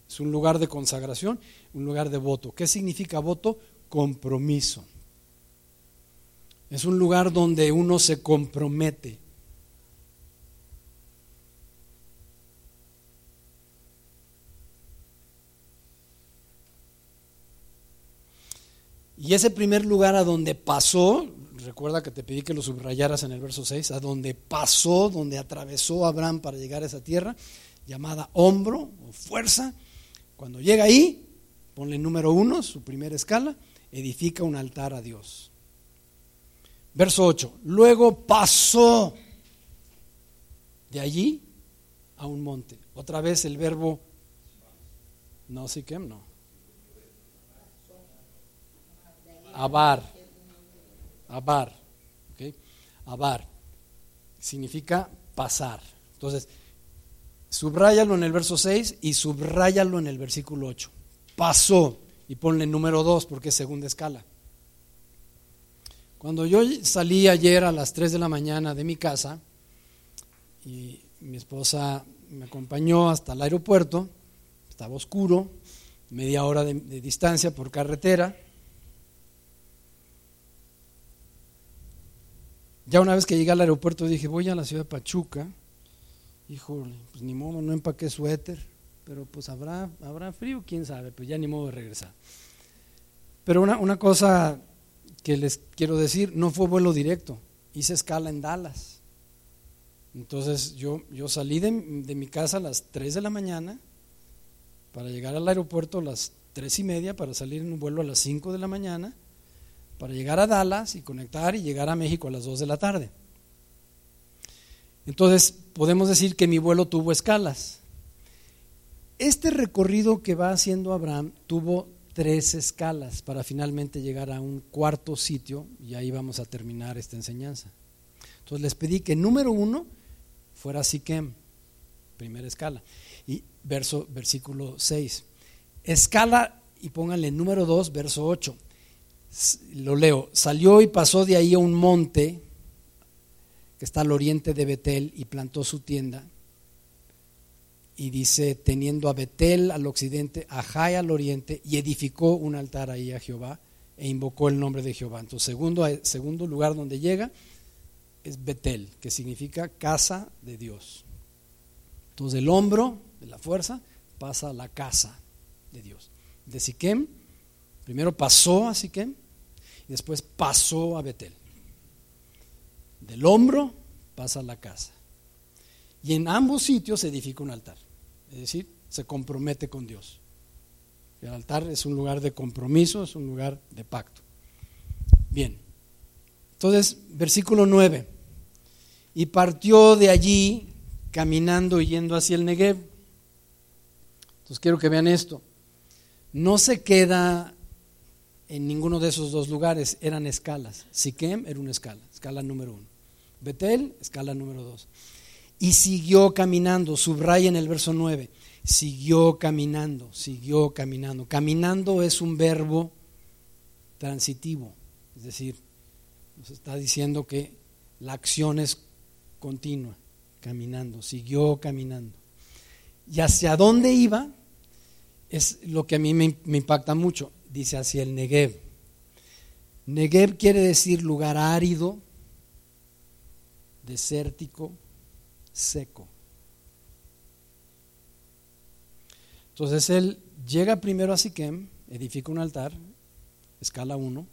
Es un lugar de consagración, un lugar de voto. ¿Qué significa voto? Compromiso. Es un lugar donde uno se compromete. Y ese primer lugar a donde pasó, recuerda que te pedí que lo subrayaras en el verso 6, a donde pasó, donde atravesó Abraham para llegar a esa tierra, llamada hombro o fuerza. Cuando llega ahí, ponle número uno, su primera escala, edifica un altar a Dios. Verso 8. Luego pasó de allí a un monte. Otra vez el verbo no, Siquem, no. Abar. Abar. Abar. Significa pasar. Entonces, subráyalo en el verso 6 y subráyalo en el versículo 8. Pasó. Y ponle número 2 porque es segunda escala. Cuando yo salí ayer a las 3 de la mañana de mi casa y mi esposa me acompañó hasta el aeropuerto, estaba oscuro, media hora de, distancia por carretera. Ya una vez que llegué al aeropuerto dije, voy a la ciudad de Pachuca. Híjole, pues ni modo, no empaqué suéter, pero pues habrá, habrá frío, quién sabe, pues ya ni modo de regresar. Pero una, una cosa que les quiero decir, no fue vuelo directo, hice escala en Dallas. Entonces yo, yo salí de, de mi casa a las 3 de la mañana, para llegar al aeropuerto a las tres y media, para salir en un vuelo a las 5 de la mañana, para llegar a Dallas y conectar y llegar a México a las 2 de la tarde. Entonces, podemos decir que mi vuelo tuvo escalas. Este recorrido que va haciendo Abraham tuvo tres escalas para finalmente llegar a un cuarto sitio y ahí vamos a terminar esta enseñanza. Entonces les pedí que número uno fuera Siquem, primera escala y verso, versículo 6. Escala y pónganle número 2, verso 8. Lo leo. Salió y pasó de ahí a un monte que está al oriente de Betel y plantó su tienda. Y dice, teniendo a Betel al occidente, a Jai al oriente, y edificó un altar ahí a Jehová e invocó el nombre de Jehová. Entonces, segundo, segundo lugar donde llega es Betel, que significa casa de Dios. Entonces, el hombro de la fuerza pasa a la casa de Dios. De Siquem, primero pasó a Siquem después pasó a Betel. Del hombro pasa a la casa. Y en ambos sitios se edifica un altar. Es decir, se compromete con Dios. El altar es un lugar de compromiso, es un lugar de pacto. Bien. Entonces, versículo 9. Y partió de allí caminando y yendo hacia el Negev. Entonces quiero que vean esto. No se queda en ninguno de esos dos lugares, eran escalas. Siquem era una escala, escala número uno. Betel, escala número dos. Y siguió caminando, subraya en el verso 9, siguió caminando, siguió caminando. Caminando es un verbo transitivo, es decir, nos está diciendo que la acción es continua, caminando, siguió caminando. ¿Y hacia dónde iba? es lo que a mí me, impacta mucho. Dice hacia el Negev. Negev quiere decir lugar árido, desértico, seco. Entonces él llega primero a Siquem, edifica un altar, escala 1,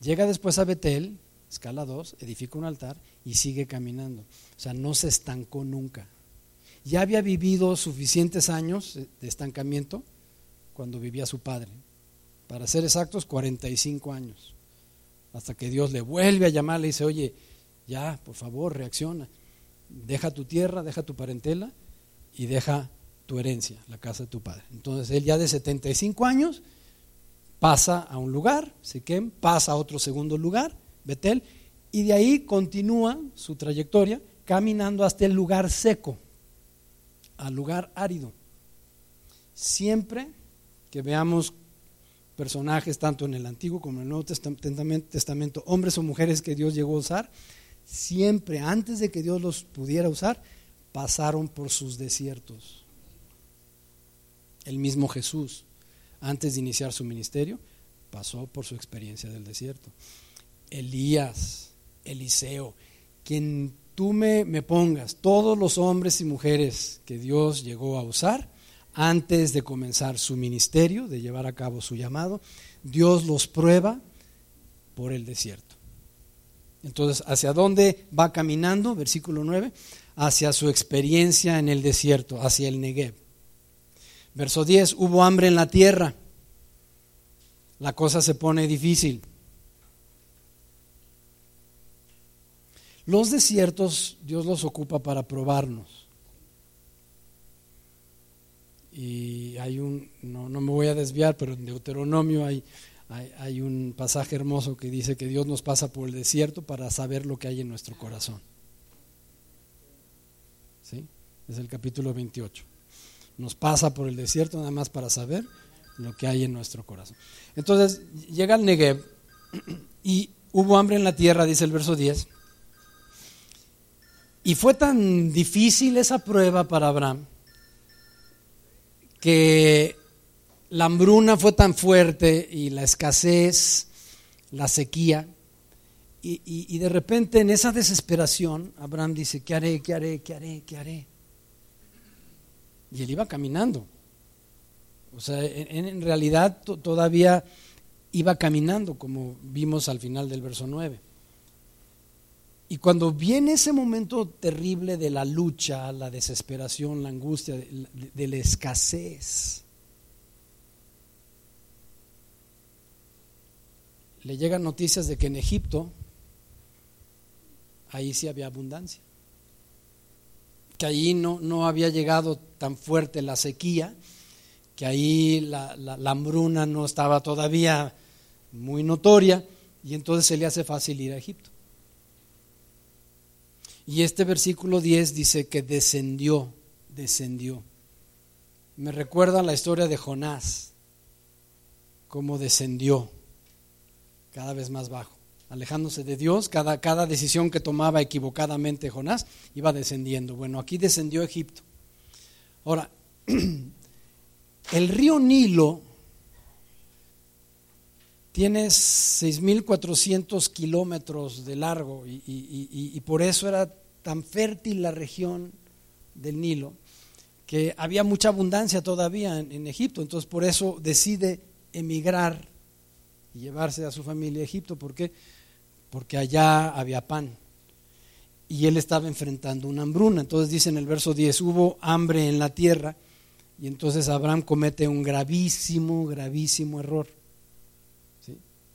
llega después a Betel, escala 2, edifica un altar y sigue caminando. O sea, no se estancó nunca. Ya había vivido suficientes años de estancamiento cuando vivía su padre. Para ser exactos, 45 años. Hasta que Dios le vuelve a llamar, le dice, oye, ya, por favor, reacciona. Deja tu tierra, deja tu parentela y deja tu herencia, la casa de tu padre. Entonces él ya de 75 años pasa a un lugar, Siquem, pasa a otro segundo lugar, Betel, y de ahí continúa su trayectoria caminando hasta el lugar seco, al lugar árido. Siempre que veamos personajes tanto en el Antiguo como en el Nuevo Testamento, hombres o mujeres que Dios llegó a usar, siempre antes de que Dios los pudiera usar, pasaron por sus desiertos. El mismo Jesús, antes de iniciar su ministerio, pasó por su experiencia del desierto. Elías, Eliseo, quien tú me, me pongas, todos los hombres y mujeres que Dios llegó a usar, antes de comenzar su ministerio, de llevar a cabo su llamado, Dios los prueba por el desierto. Entonces, ¿hacia dónde va caminando? Versículo 9. Hacia su experiencia en el desierto, hacia el Negev. Verso 10. Hubo hambre en la tierra. La cosa se pone difícil. Los desiertos Dios los ocupa para probarnos. Y hay un, no, me voy a desviar, pero en Deuteronomio hay, hay, un pasaje hermoso que dice que Dios nos pasa por el desierto para saber lo que hay en nuestro corazón. ¿Sí? Es el capítulo 28. Nos pasa por el desierto nada más para saber lo que hay en nuestro corazón. Entonces llega el Negev y hubo hambre en la tierra, dice el verso 10. Y fue tan difícil esa prueba para Abraham que la hambruna fue tan fuerte y la escasez, la sequía, y, de repente en esa desesperación Abraham dice, ¿qué haré? ¿Qué haré? ¿Qué haré? ¿Qué haré? Y él iba caminando. O sea, en realidad todavía iba caminando, como vimos al final del verso 9. Y cuando viene ese momento terrible de la lucha, la desesperación, la angustia, de, la escasez, le llegan noticias de que en Egipto, ahí sí había abundancia, que ahí no, no había llegado tan fuerte la sequía, que ahí la, la hambruna no estaba todavía muy notoria, y entonces se le hace fácil ir a Egipto. Y este versículo 10 dice que descendió, descendió. Me recuerda la historia de Jonás, cómo descendió cada vez más bajo, alejándose de Dios, cada, cada decisión que tomaba equivocadamente Jonás iba descendiendo. Bueno, aquí descendió Egipto. Ahora, el río Nilo tiene 6.400 kilómetros de largo y, por eso era tan fértil la región del Nilo, que había mucha abundancia todavía en, Egipto. Entonces por eso decide emigrar y llevarse a su familia a Egipto. ¿Por qué? Porque allá había pan. Y él estaba enfrentando una hambruna. Entonces dice en el verso 10, hubo hambre en la tierra. Y entonces Abraham comete un gravísimo, gravísimo error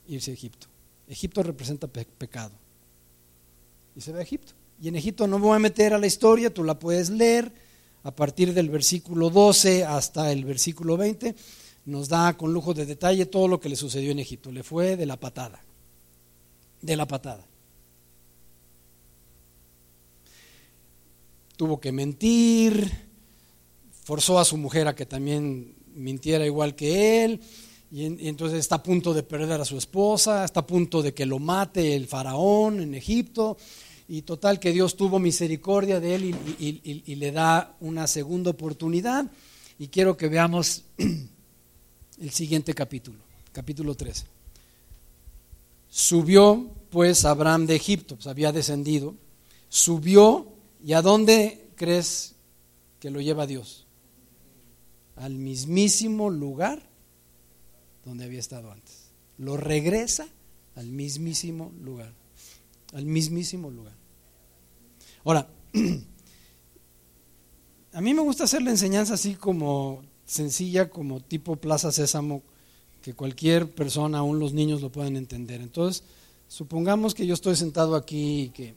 irse a Egipto. Egipto representa pecado. Y se va a Egipto. Y en Egipto no me voy a meter a la historia, tú la puedes leer a partir del versículo 12 hasta el versículo 20. Nos da con lujo de detalle todo lo que le sucedió en Egipto. Le fue de la patada. De la patada. Tuvo que mentir, forzó a su mujer a que también mintiera igual que él y, entonces está a punto de perder a su esposa, está a punto de que lo mate el faraón en Egipto. Y total que Dios tuvo misericordia de él y, le da una segunda oportunidad. Y quiero que veamos el siguiente capítulo, capítulo 13. Subió pues Abraham de Egipto, pues había descendido, subió y a dónde crees que lo lleva Dios? Al mismísimo lugar donde había estado antes. Lo regresa al mismísimo lugar. Al mismísimo lugar. Ahora, a mí me gusta hacer la enseñanza así como sencilla, como tipo Plaza Sésamo, que cualquier persona, aún los niños lo pueden entender. Entonces, supongamos que yo estoy sentado aquí y que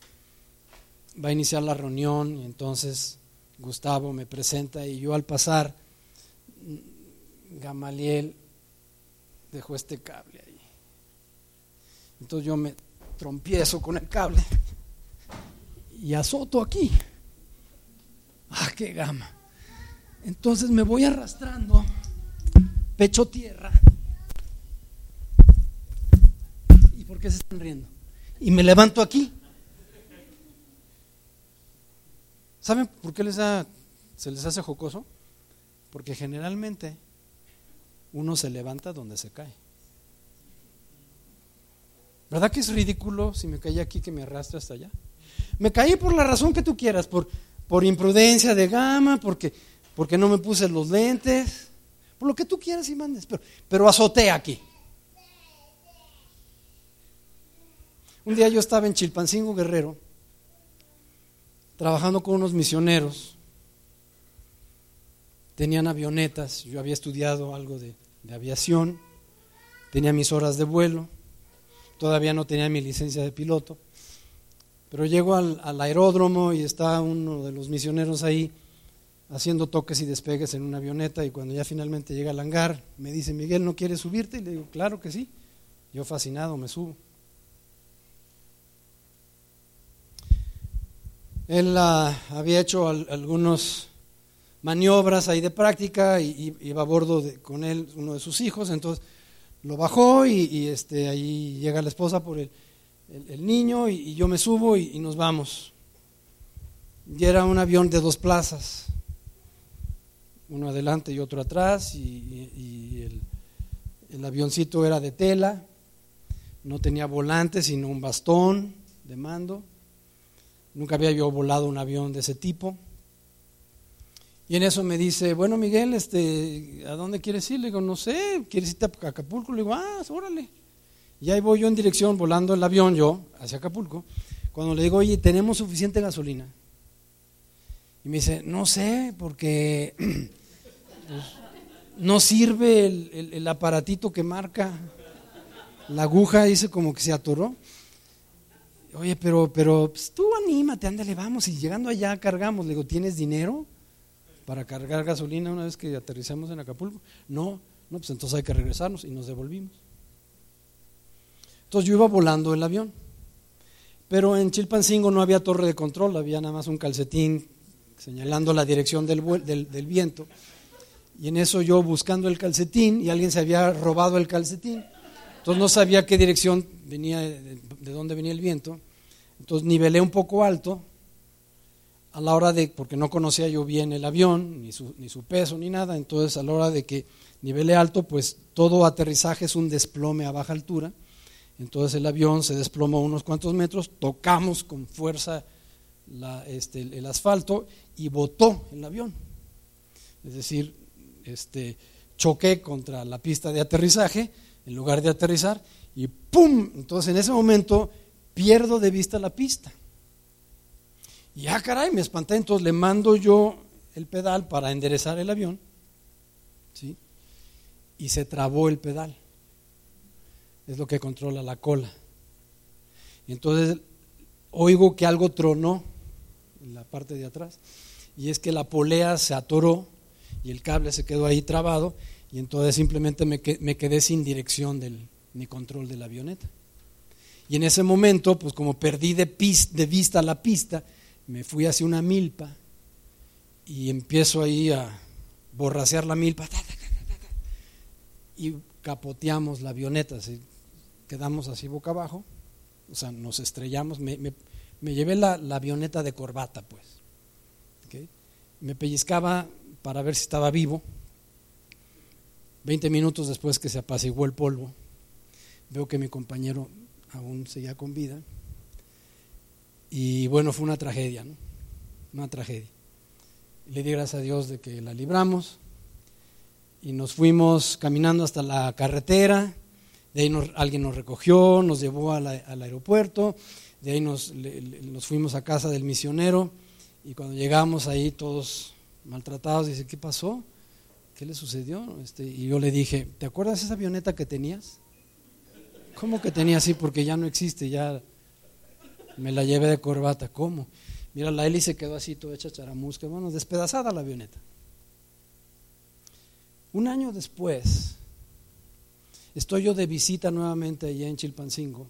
va a iniciar la reunión, y entonces Gustavo me presenta y yo al pasar, Gamaliel dejó este cable ahí. Entonces yo me trompiezo con el cable y azoto aquí. ¡Ah, qué gama! Entonces me voy arrastrando, pecho tierra. ¿Y por qué se están riendo? Y me levanto aquí. ¿Saben por qué les se les hace jocoso? Porque generalmente uno se levanta donde se cae. ¿Verdad que es ridículo si me caí aquí que me arrastre hasta allá? Me caí por la razón que tú quieras, por, por imprudencia de gama, porque, porque no me puse los lentes, por lo que tú quieras y mandes, pero, pero aquí. Un día yo estaba en Chilpancingo Guerrero, trabajando con unos misioneros, tenían avionetas, yo había estudiado algo de, de aviación, tenía mis horas de vuelo, todavía no tenía mi licencia de piloto. Pero llego al, aeródromo y está uno de los misioneros ahí haciendo toques y despegues en una avioneta y cuando ya finalmente llega al hangar me dice, Miguel, ¿no quieres subirte? Y le digo, claro que sí. Yo fascinado me subo. Él ah, había hecho algunas maniobras ahí de práctica y, iba a bordo con él uno de sus hijos, entonces lo bajó y, este, ahí llega la esposa por el, niño y, yo me subo y, nos vamos. Y era un avión de dos plazas, uno adelante y otro atrás, y, el, el avioncito era de tela, no tenía volante sino un bastón de mando. Nunca había yo volado un avión de ese tipo. Y en eso me dice, bueno Miguel, este, ¿a dónde quieres ir? Le digo, no sé, ¿quieres irte a Acapulco? Le digo, ah, órale. Y ahí voy yo en dirección, volando el avión yo, hacia Acapulco. Cuando le digo, oye, ¿tenemos suficiente gasolina? Y me dice, no sé, porque pues, no sirve el, el aparatito que marca. La aguja dice como que se atoró. Oye, pero, pero pues, tú anímate, ándale, vamos. Y llegando allá cargamos. Le digo, ¿tienes dinero para cargar gasolina una vez que aterrizamos en Acapulco? No, no, pues entonces hay que regresarnos y nos devolvimos. Entonces yo iba volando el avión. Pero en Chilpancingo no había torre de control, había nada más un calcetín señalando la dirección del, viento. Y en eso yo buscando el calcetín y alguien se había robado el calcetín. Entonces no sabía qué dirección venía, de, dónde venía el viento. Entonces nivelé un poco alto a la hora de, porque no conocía yo bien el avión, ni su, ni su peso, ni nada. Entonces a la hora de que nivelé alto, pues todo aterrizaje es un desplome a baja altura. Entonces el avión se desplomó unos cuantos metros, tocamos con fuerza este, el asfalto y botó el avión. Es decir, este, choqué contra la pista de aterrizaje en lugar de aterrizar y ¡pum! Entonces en ese momento pierdo de vista la pista. Y ah, caray, me espanté, entonces le mando yo el pedal para enderezar el avión, ¿sí? Y se trabó el pedal. Es lo que controla la cola. Entonces oigo que algo tronó en la parte de atrás, y es que la polea se atoró y el cable se quedó ahí trabado y entonces simplemente me, quedé sin dirección ni control de la avioneta. Y en ese momento, pues como perdí de, de vista la pista, me fui hacia una milpa y empiezo ahí a borrasear la milpa y capoteamos la avioneta, quedamos así boca abajo, o sea, nos estrellamos, me, llevé la, avioneta de corbata, pues. Me pellizcaba para ver si estaba vivo Veinte minutos después que se apaciguó el polvo, veo que mi compañero aún seguía con vida. Y bueno, fue una tragedia. Una tragedia. Le di gracias a Dios de que la libramos y nos fuimos caminando hasta la carretera. De ahí alguien nos recogió, nos llevó al aeropuerto. De ahí nos, nos fuimos a casa del misionero. Y cuando llegamos ahí, todos maltratados, dice: ¿Qué pasó? ¿qué le sucedió? Este, y yo le dije, ¿te acuerdas esa avioneta que tenías? ¿Cómo que tenía así? Porque ya no existe, ya me la llevé de corbata. ¿Cómo? Mira, la hélice quedó así, toda hecha charamusca, bueno, despedazada la avioneta. Un año después, estoy yo de visita nuevamente allá en Chilpancingo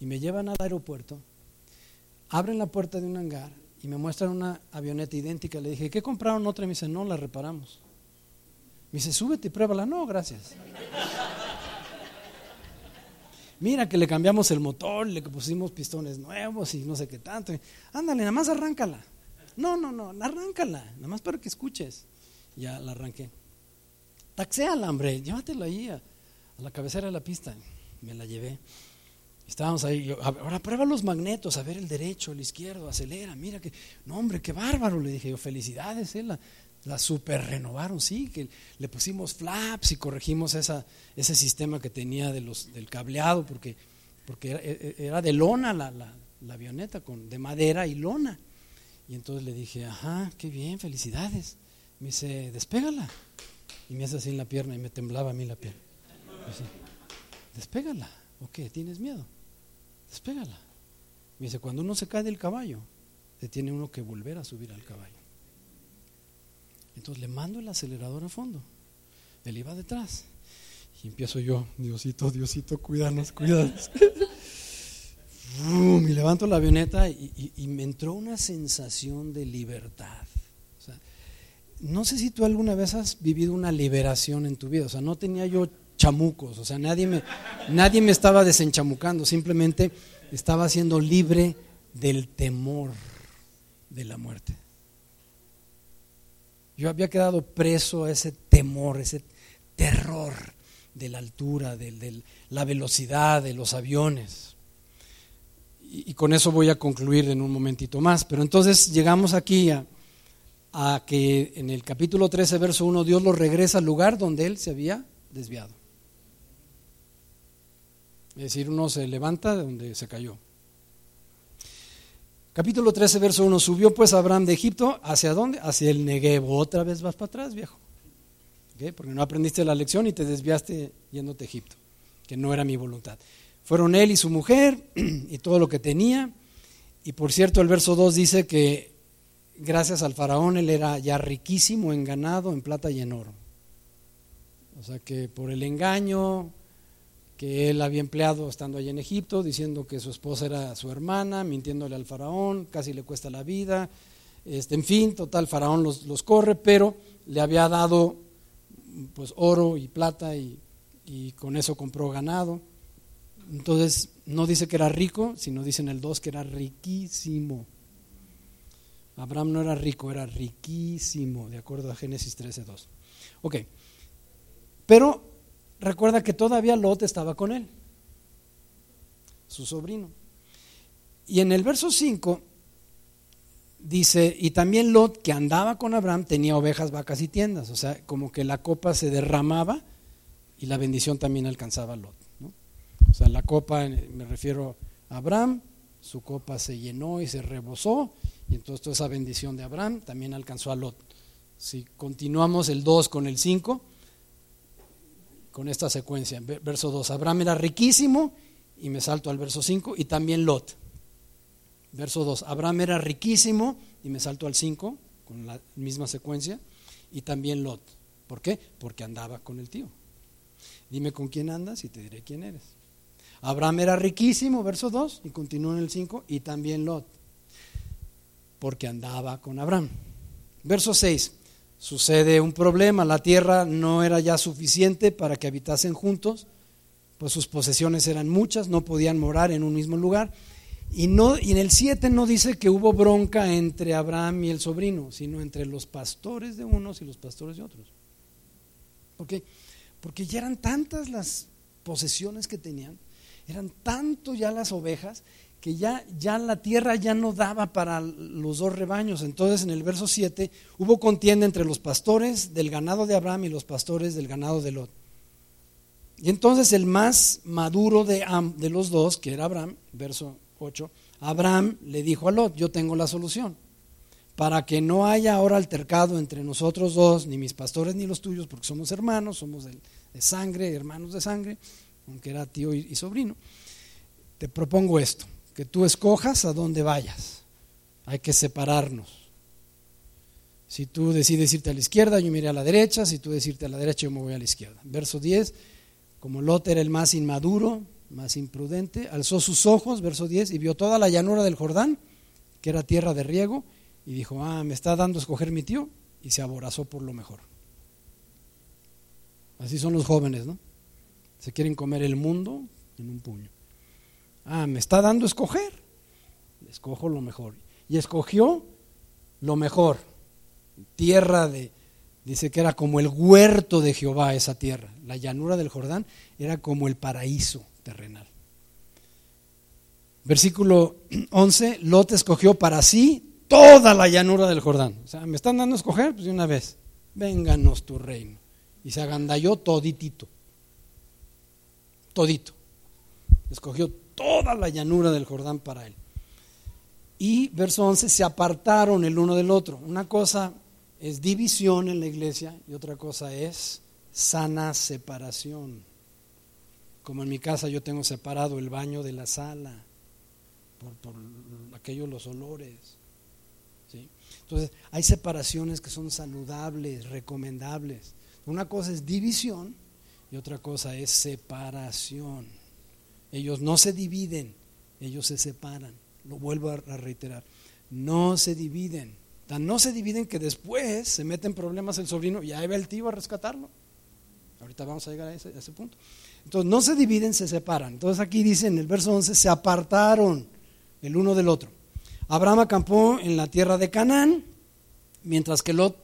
y me llevan al aeropuerto, abren la puerta de un hangar y me muestran una avioneta idéntica. Le dije, ¿qué compraron otra? Y me dicen, no, la reparamos. Me dice, súbete y pruébala. No, gracias. Mira que le cambiamos el motor, le pusimos pistones nuevos y no sé qué tanto. Ándale, nada más arráncala. No, no, no, arráncala, nada más para que escuches. Ya la arranqué. Taxéala, hombre, llévatelo ahí a, la cabecera de la pista. Me la llevé. Estábamos ahí, ahora prueba los magnetos, a ver el derecho, el izquierdo, acelera, mira que, no hombre, qué bárbaro, le dije yo, felicidades, eh, la, la super renovaron, sí, que le pusimos flaps y corregimos esa, ese sistema que tenía de los, del cableado, porque, porque era, e, e, de lona la, la, avioneta, con, de madera y lona. Y entonces le dije, ajá, qué bien, felicidades. Me dice, despégala. Y me hace así en la pierna y me temblaba a mí la pierna. Me dice, despégala. ¿O qué? ¿Tienes miedo? Despégala. Me dice, cuando uno se cae del caballo, se tiene uno que volver a subir al caballo. Entonces le mando el acelerador a fondo. Él iba detrás. Y empiezo yo, Diosito, Diosito, cuídanos, cuídanos. y levanto la avioneta y, me entró una sensación de libertad. O sea, no sé si tú alguna vez has vivido una liberación en tu vida. O sea, no tenía yo chamucos. O sea, nadie me, nadie me estaba desenchamucando. Simplemente estaba siendo libre del temor de la muerte. Yo había quedado preso a ese temor, ese terror de la altura, de, la velocidad de los aviones. Y, con eso voy a concluir en un momentito más. Pero entonces llegamos aquí a, a que en el capítulo 13, verso 1, Dios lo regresa al lugar donde él se había desviado. Es decir, uno se levanta de donde se cayó. Capítulo 13, verso 1. Subió pues Abraham de Egipto, ¿hacia dónde? Hacia el Negev. Otra vez vas para atrás, viejo. Porque no aprendiste la lección y te desviaste yéndote a Egipto, que no era mi voluntad. Fueron él y su mujer y todo lo que tenía. Y por cierto, el verso 2 dice que gracias al faraón él era ya riquísimo en ganado, en plata y en oro. O sea que por el engaño, que él había empleado estando allí en Egipto, diciendo que su esposa era su hermana, mintiéndole al faraón, casi le cuesta la vida. Este, en fin, total, faraón los, los corre, pero le había dado pues oro y plata y, y, con eso compró ganado. Entonces, no dice que era rico, sino dice en el 2 que era riquísimo. Abraham no era rico, era riquísimo, de acuerdo a Génesis 13.2. Ok, pero recuerda que todavía Lot estaba con él, su sobrino. Y en el verso 5 dice, y también Lot, que andaba con Abraham, tenía ovejas, vacas y tiendas. O sea, como que la copa se derramaba y la bendición también alcanzaba a Lot. O sea, la copa, me refiero a Abraham, su copa se llenó y se rebosó, y entonces toda esa bendición de Abraham también alcanzó a Lot. Si continuamos el 2 con el 5, con esta secuencia. Verso 2, Abraham era riquísimo y me salto al verso 5 y también Lot. Verso 2, Abraham era riquísimo y me salto al 5 con la misma secuencia y también Lot. ¿Por qué? Porque andaba con el tío. Dime con quién andas y te diré quién eres. Abraham era riquísimo, verso 2, y continúa en el 5, y también Lot, porque andaba con Abraham. Verso 6, sucede un problema, la tierra no era ya suficiente para que habitasen juntos, pues sus posesiones eran muchas, no podían morar en un mismo lugar. Y, no, y en el 7 no dice que hubo bronca entre Abraham y el sobrino, sino entre los pastores de unos y los pastores de otros. ¿Por qué? Porque ya eran tantas las posesiones que tenían, eran tanto ya las ovejas, que ya, ya la tierra ya no daba para los dos rebaños. Entonces en el verso 7 hubo contienda entre los pastores del ganado de Abraham y los pastores del ganado de Lot. Y entonces el más maduro de, de los dos, que era Abraham, verso 8, Abraham le dijo a Lot, yo tengo la solución. Para que no haya ahora altercado entre nosotros dos, ni mis pastores ni los tuyos, porque somos hermanos, somos de, sangre, hermanos de sangre, aunque era tío y sobrino, te propongo esto que tú escojas a dónde vayas. Hay que separarnos. Si tú decides irte a la izquierda, yo me iré a la derecha. Si tú decides irte a la derecha, yo me voy a la izquierda. Verso 10, como Lot era el más inmaduro, más imprudente, alzó sus ojos, verso 10, y vio toda la llanura del Jordán, que era tierra de riego, y dijo, ah, me está dando a escoger mi tío, y se aborazó por lo mejor. Así son los jóvenes, ¿no? Se quieren comer el mundo en un puño. Ah, me está dando a escoger. Escojo lo mejor. Y escogió lo mejor. Tierra de, dice que era como el huerto de Jehová esa tierra. La llanura del Jordán era como el paraíso terrenal. Versículo 11, Lot escogió para sí toda la llanura del Jordán. O sea, me están dando a escoger, pues de una vez, vénganos tu reino. Y se agandalló toditito. Todito. Escogió toda la llanura del Jordán para él. Y verso 11, se apartaron el uno del otro. Una cosa es división en la iglesia y otra cosa es sana separación. Como en mi casa yo tengo separado el baño de la sala, por, aquellos los olores. ¿sí? Entonces, hay separaciones que son saludables, recomendables. Una cosa es división y otra cosa es separación. Ellos no se dividen, ellos se separan. Lo vuelvo a reiterar. No se dividen. Tan no se dividen que después se meten problemas el sobrino y ahí va el tío a rescatarlo. Ahorita vamos a llegar a ese, punto. Entonces no se dividen, se separan. Entonces aquí dice en el verso 11, se apartaron el uno del otro. Abraham acampó en la tierra de Canaán, mientras que Lot,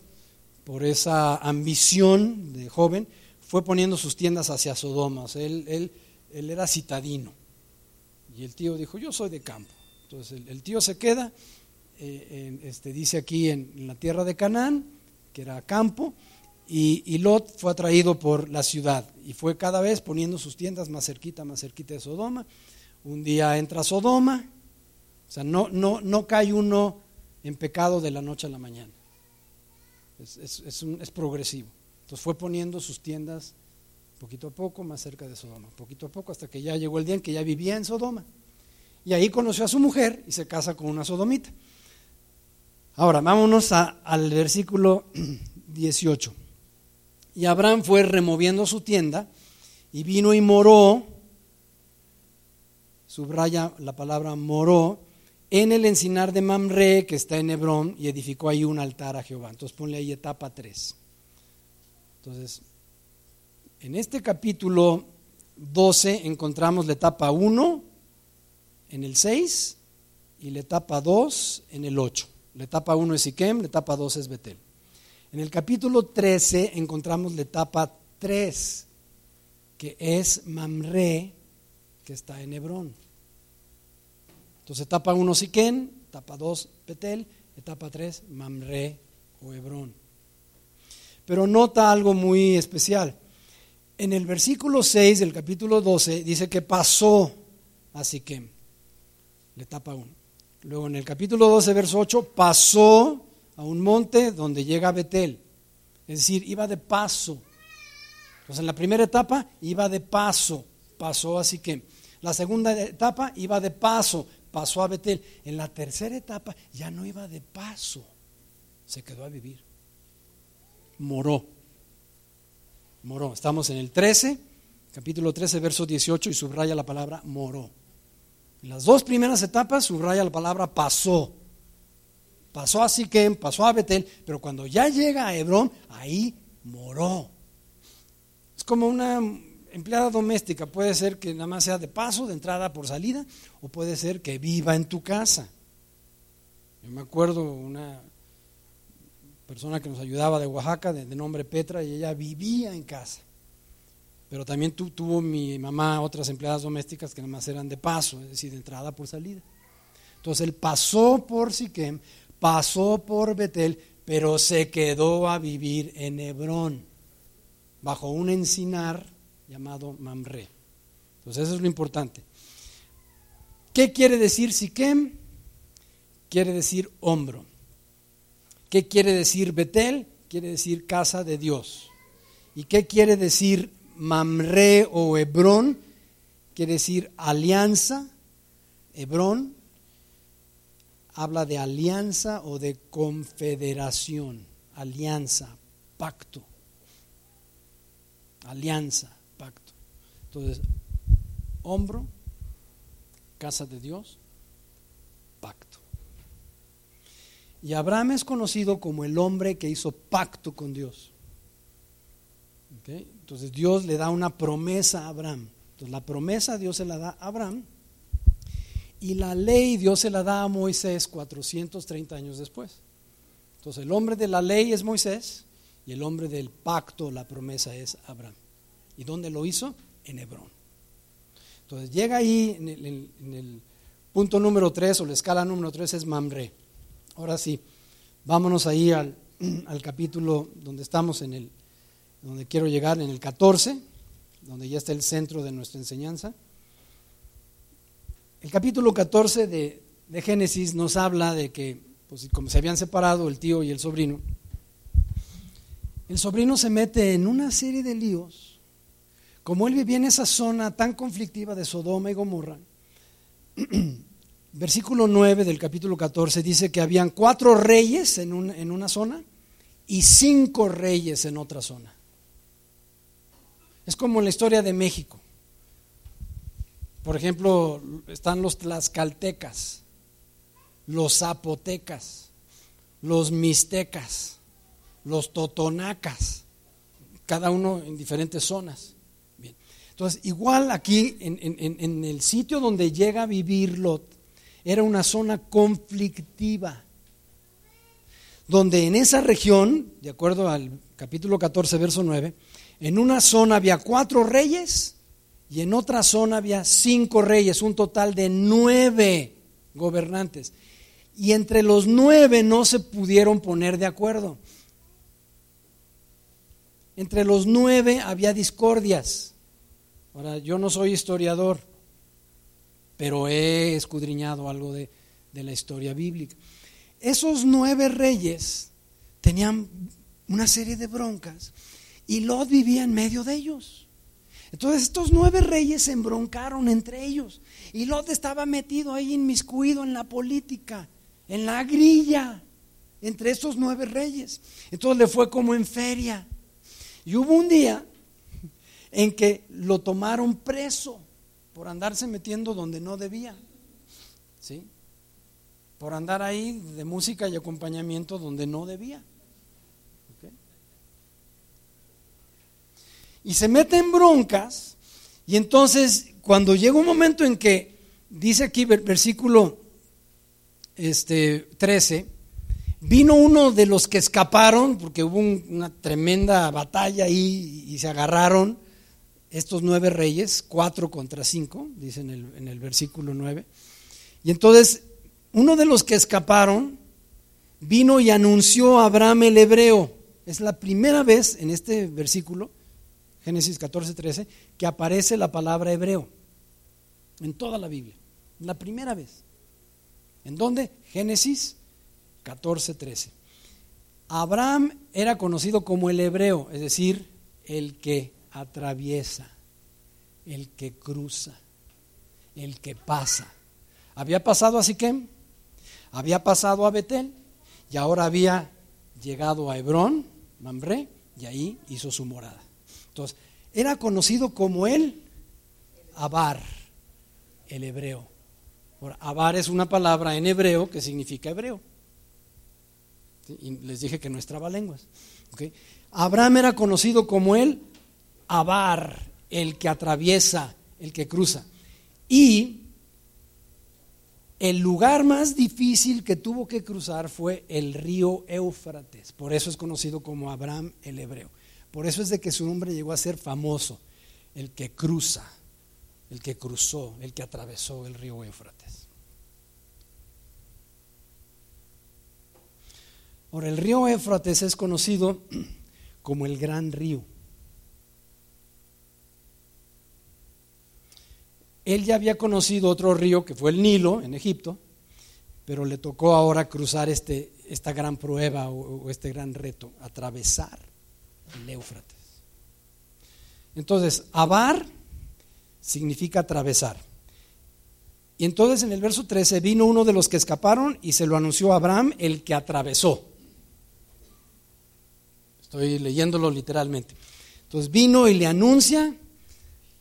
por esa ambición de joven, fue poniendo sus tiendas hacia Sodoma. él, él, él, era citadino. Y el tío dijo, yo soy de campo. Entonces el, tío se queda, eh, este, dice aquí en, en, la tierra de Canaán, que era campo, y, y, Lot fue atraído por la ciudad y fue cada vez poniendo sus tiendas más cerquita, más cerquita de Sodoma. Un día entra a Sodoma, o sea, no, no, no cae uno en pecado de la noche a la mañana. Es, es, progresivo. Entonces fue poniendo sus tiendas poquito a poco más cerca de Sodoma, poquito a poco, hasta que ya llegó el día en que ya vivía en Sodoma. Y ahí conoció a su mujer y se casa con una sodomita. Ahora, vámonos al versículo 18. Y Abraham fue removiendo su tienda y vino y moró, subraya la palabra moró, en el encinar de Mamre, que está en Hebrón, y edificó ahí un altar a Jehová. Entonces ponle ahí etapa 3. Entonces, en este capítulo 12 encontramos la etapa 1 en el 6 y la etapa 2 en el 8. La etapa 1 es Siquem, la etapa 2 es Betel. En el capítulo 13 encontramos la etapa 3, que es Mamre, que está en Hebrón. Entonces, etapa 1 Siquén, etapa 2 Betel, etapa 3 Mamre o Hebrón. Pero nota algo muy especial. En el versículo 6 del capítulo 12 dice que pasó a Siquem, la etapa 1. Luego en el capítulo 12, verso 8, pasó a un monte donde llega Betel. Es decir, iba de paso. Entonces en la primera etapa iba de paso, pasó a Siquem. La segunda etapa iba de paso, pasó a Betel. En la tercera etapa ya no iba de paso, se quedó a vivir. Moró. Moró. Estamos en el 13, capítulo 13, verso 18 y subraya la palabra moró. En las dos primeras etapas subraya la palabra pasó. Pasó a Siquem, pasó a Betel, pero cuando ya llega a Hebrón, ahí moró. Es como una empleada doméstica puede ser que nada más sea de paso, de entrada por salida, o puede ser que viva en tu casa. Yo me acuerdo una persona que nos ayudaba de Oaxaca, de, nombre Petra, y ella vivía en casa. Pero también tuvo mi mamá otras empleadas domésticas que nada más eran de paso, es decir, de entrada por salida. Entonces él pasó por Siquem, pasó por Betel, pero se quedó a vivir en Hebrón, bajo un encinar llamado Mamre. Entonces eso es lo importante. ¿Qué quiere decir Siquem? Quiere decir hombro. ¿Qué quiere decir Betel? Quiere decir casa de Dios. ¿Y qué quiere decir Mamre o Hebrón? Quiere decir alianza. Hebrón habla de alianza o de confederación. Alianza, pacto. Alianza. Entonces, hombro, casa de Dios, pacto. Y Abraham es conocido como el hombre que hizo pacto con Dios. Entonces Dios le da una promesa a Abraham. Entonces la promesa Dios se la da a Abraham y la ley Dios se la da a Moisés 430 años después. Entonces el hombre de la ley es Moisés y el hombre del pacto, la promesa es Abraham. ¿Y dónde lo hizo? en Hebrón. Entonces llega ahí en el, punto número 3 o la escala número 3 es Mamre. Ahora sí, vámonos ahí al, al, capítulo donde estamos en el, donde quiero llegar, en el 14, donde ya está el centro de nuestra enseñanza. El capítulo 14 de, de Génesis nos habla de que, pues como se habían separado el tío y el sobrino, el sobrino se mete en una serie de líos como él vivía en esa zona tan conflictiva de Sodoma y Gomorra, versículo 9 del capítulo 14 dice que habían cuatro reyes en, en una zona y cinco reyes en otra zona. Es como la historia de México. Por ejemplo, están los tlaxcaltecas, los zapotecas, los mixtecas, los totonacas, cada uno en diferentes zonas. Bien. Entonces, igual aquí en, en el sitio donde llega a vivir Lot, era una zona conflictiva, donde en esa región, de acuerdo al capítulo 14, verso 9, en una zona había cuatro reyes y en otra zona había cinco reyes, un total de nueve gobernantes. Y entre los nueve no se pudieron poner de acuerdo. Entre los nueve había discordias. Ahora, yo no soy historiador, pero he escudriñado algo de, la historia bíblica. Esos nueve reyes tenían una serie de broncas y Lot vivía en medio de ellos. Entonces estos nueve reyes se embroncaron entre ellos. Y Lot estaba metido ahí inmiscuido en la política, en la grilla, entre estos nueve reyes. Entonces le fue como en feria. Y hubo un día en que lo tomaron preso por andarse metiendo donde no debía. ¿Sí? Por andar ahí de música y acompañamiento donde no debía. y se mete en broncas. Y entonces, cuando llega un momento en que, dice aquí versículo este, 13, vino uno de los que escaparon, porque hubo una tremenda batalla ahí y se agarraron estos nueve reyes, cuatro contra cinco, dice en el, en el versículo 9. Y entonces, uno de los que escaparon vino y anunció a Abraham el hebreo. Es la primera vez en este versículo Génesis 14, 13, que aparece la palabra hebreo en toda la Biblia. La primera vez. ¿En dónde? Génesis 14, 13. Abraham era conocido como el hebreo, es decir, el que atraviesa, el que cruza, el que pasa. Había pasado a Siquem, había pasado a Betel y ahora había llegado a Hebrón, Mambré, y ahí hizo su morada. Entonces, era conocido como el Abar, el hebreo. Abar es una palabra en hebreo que significa hebreo. Y les dije que no es trabalenguas. Abraham era conocido como el Abar, el que atraviesa, el que cruza. Y el lugar más difícil que tuvo que cruzar fue el río Éufrates. Por eso es conocido como Abraham el hebreo. Por eso es de que su nombre llegó a ser famoso, el que cruza, el que cruzó, el que atravesó el río Éufrates. Ahora, el río Éufrates es conocido como el gran río. Él ya había conocido otro río que fue el Nilo en Egipto, pero le tocó ahora cruzar este, esta gran prueba o, o este gran reto, atravesar el Éufrates. Entonces, abar significa atravesar. Y entonces en el verso 13 vino uno de los que escaparon y se lo anunció a Abraham, el que atravesó. Estoy leyéndolo literalmente. Entonces vino y le anuncia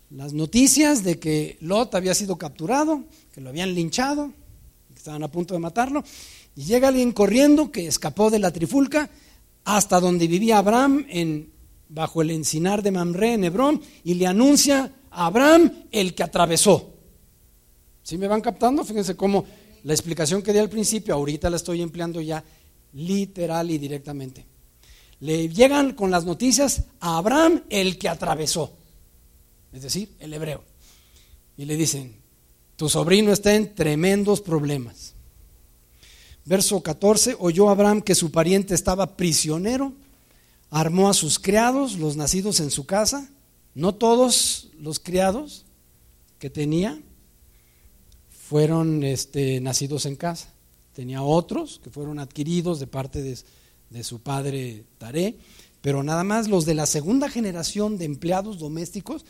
las noticias de que Lot había sido capturado, que lo habían linchado, que estaban a punto de matarlo. Y llega alguien corriendo que escapó de la trifulca hasta donde vivía Abraham en, bajo el encinar de Mamre en Hebrón y le anuncia a Abraham el que atravesó. ¿Sí me van captando? Fíjense cómo la explicación que di al principio, ahorita la estoy empleando ya literal y directamente. Le llegan con las noticias a Abraham el que atravesó, es decir, el hebreo. Y le dicen, tu sobrino está en tremendos problemas. Verso 14, oyó Abraham que su pariente estaba prisionero, armó a sus criados, los nacidos en su casa, no todos los criados que tenía fueron este, nacidos en casa, tenía otros que fueron adquiridos de parte de, de su padre Taré, pero nada más los de la segunda generación de empleados domésticos,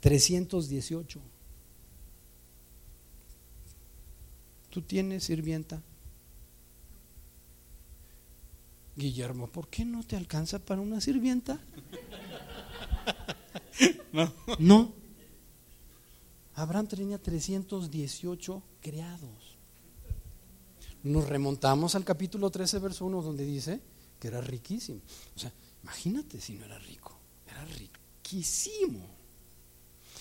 318. ¿Tú tienes sirvienta? Guillermo, ¿por qué no te alcanza para una sirvienta? No. No. Abraham tenía 318 criados. Nos remontamos al capítulo 13, verso 1, donde dice que era riquísimo. O sea, imagínate si no era rico, era riquísimo.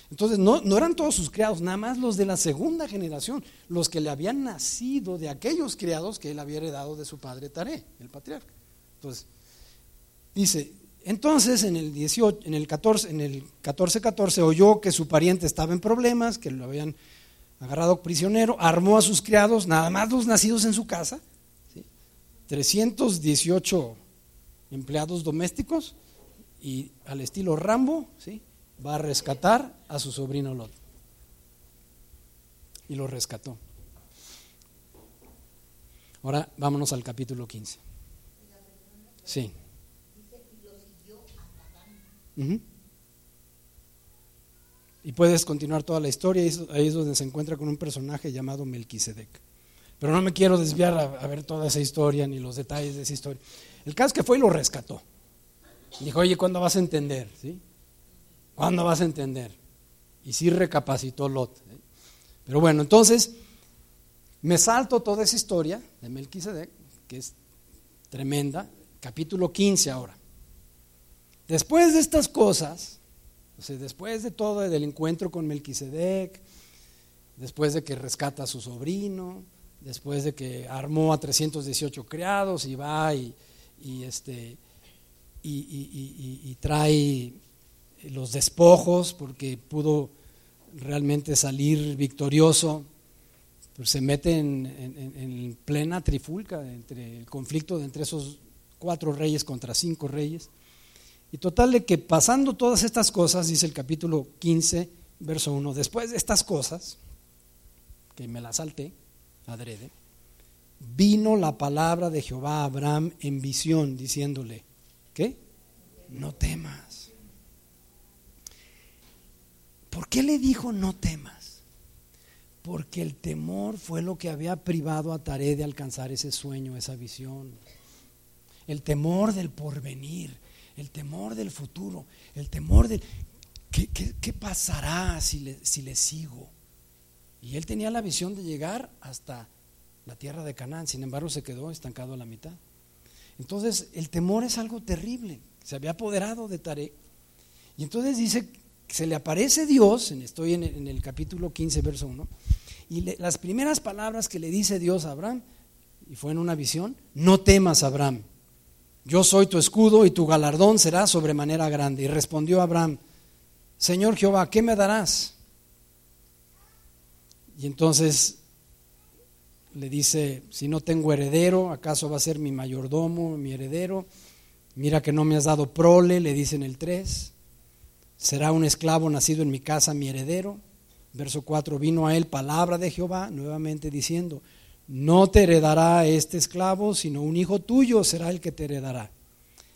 Entonces, no, no eran todos sus criados, nada más los de la segunda generación, los que le habían nacido de aquellos criados que él había heredado de su padre Taré, el patriarca. Entonces, dice, entonces en el 18, en el 14, en el 14, 14 oyó que su pariente estaba en problemas, que lo habían agarrado prisionero, armó a sus criados, nada más los nacidos en su casa, 318 empleados domésticos y al estilo Rambo, ¿sí? Va a rescatar a su sobrino Lot. Y lo rescató. Ahora vámonos al capítulo 15. Sí. Y puedes continuar toda la historia, ahí es donde se encuentra con un personaje llamado Melquisedec. Pero no me quiero desviar a, ver toda esa historia ni los detalles de esa historia. El caso es que fue y lo rescató. Dijo, oye, ¿cuándo vas a entender? ¿Sí? ¿Cuándo vas a entender? Y sí recapacitó Lot. ¿eh? Pero bueno, entonces me salto toda esa historia de Melquisedec, que es tremenda, capítulo 15 ahora. Después de estas cosas, o sea, después de todo, del encuentro con Melquisedec, después de que rescata a su sobrino, después de que armó a 318 criados y va y, este, y, trae los despojos porque pudo realmente salir victorioso, pues se mete en, en, plena trifulca entre el conflicto entre esos cuatro reyes contra cinco reyes. Y total de que pasando todas estas cosas, dice el capítulo 15, verso 1, después de estas cosas, que me las salté, adrede, vino la palabra de Jehová a Abraham en visión, diciéndole, ¿qué? No temas. ¿Por qué le dijo no temas? Porque el temor fue lo que había privado a Taré de alcanzar ese sueño, esa visión. El temor del porvenir, el temor del futuro, el temor del ¿qué, pasará si le, si le sigo? Y él tenía la visión de llegar hasta la tierra de Canaán, sin embargo se quedó estancado a la mitad. Entonces el temor es algo terrible, se había apoderado de Tarek. Y entonces dice, se le aparece Dios, estoy en el, capítulo 15, verso 1, y las primeras palabras que le dice Dios a Abraham, y fue en una visión, no temas Abraham, yo soy tu escudo y tu galardón será sobremanera grande. Y respondió Abraham, Señor Jehová, ¿qué me darás? Y entonces le dice, si no tengo heredero, ¿acaso va a ser mi mayordomo, mi heredero? Mira que no me has dado prole, le dice en el 3. ¿Será un esclavo nacido en mi casa mi heredero? Verso 4, vino a él palabra de Jehová, nuevamente diciendo, no te heredará este esclavo, sino un hijo tuyo será el que te heredará.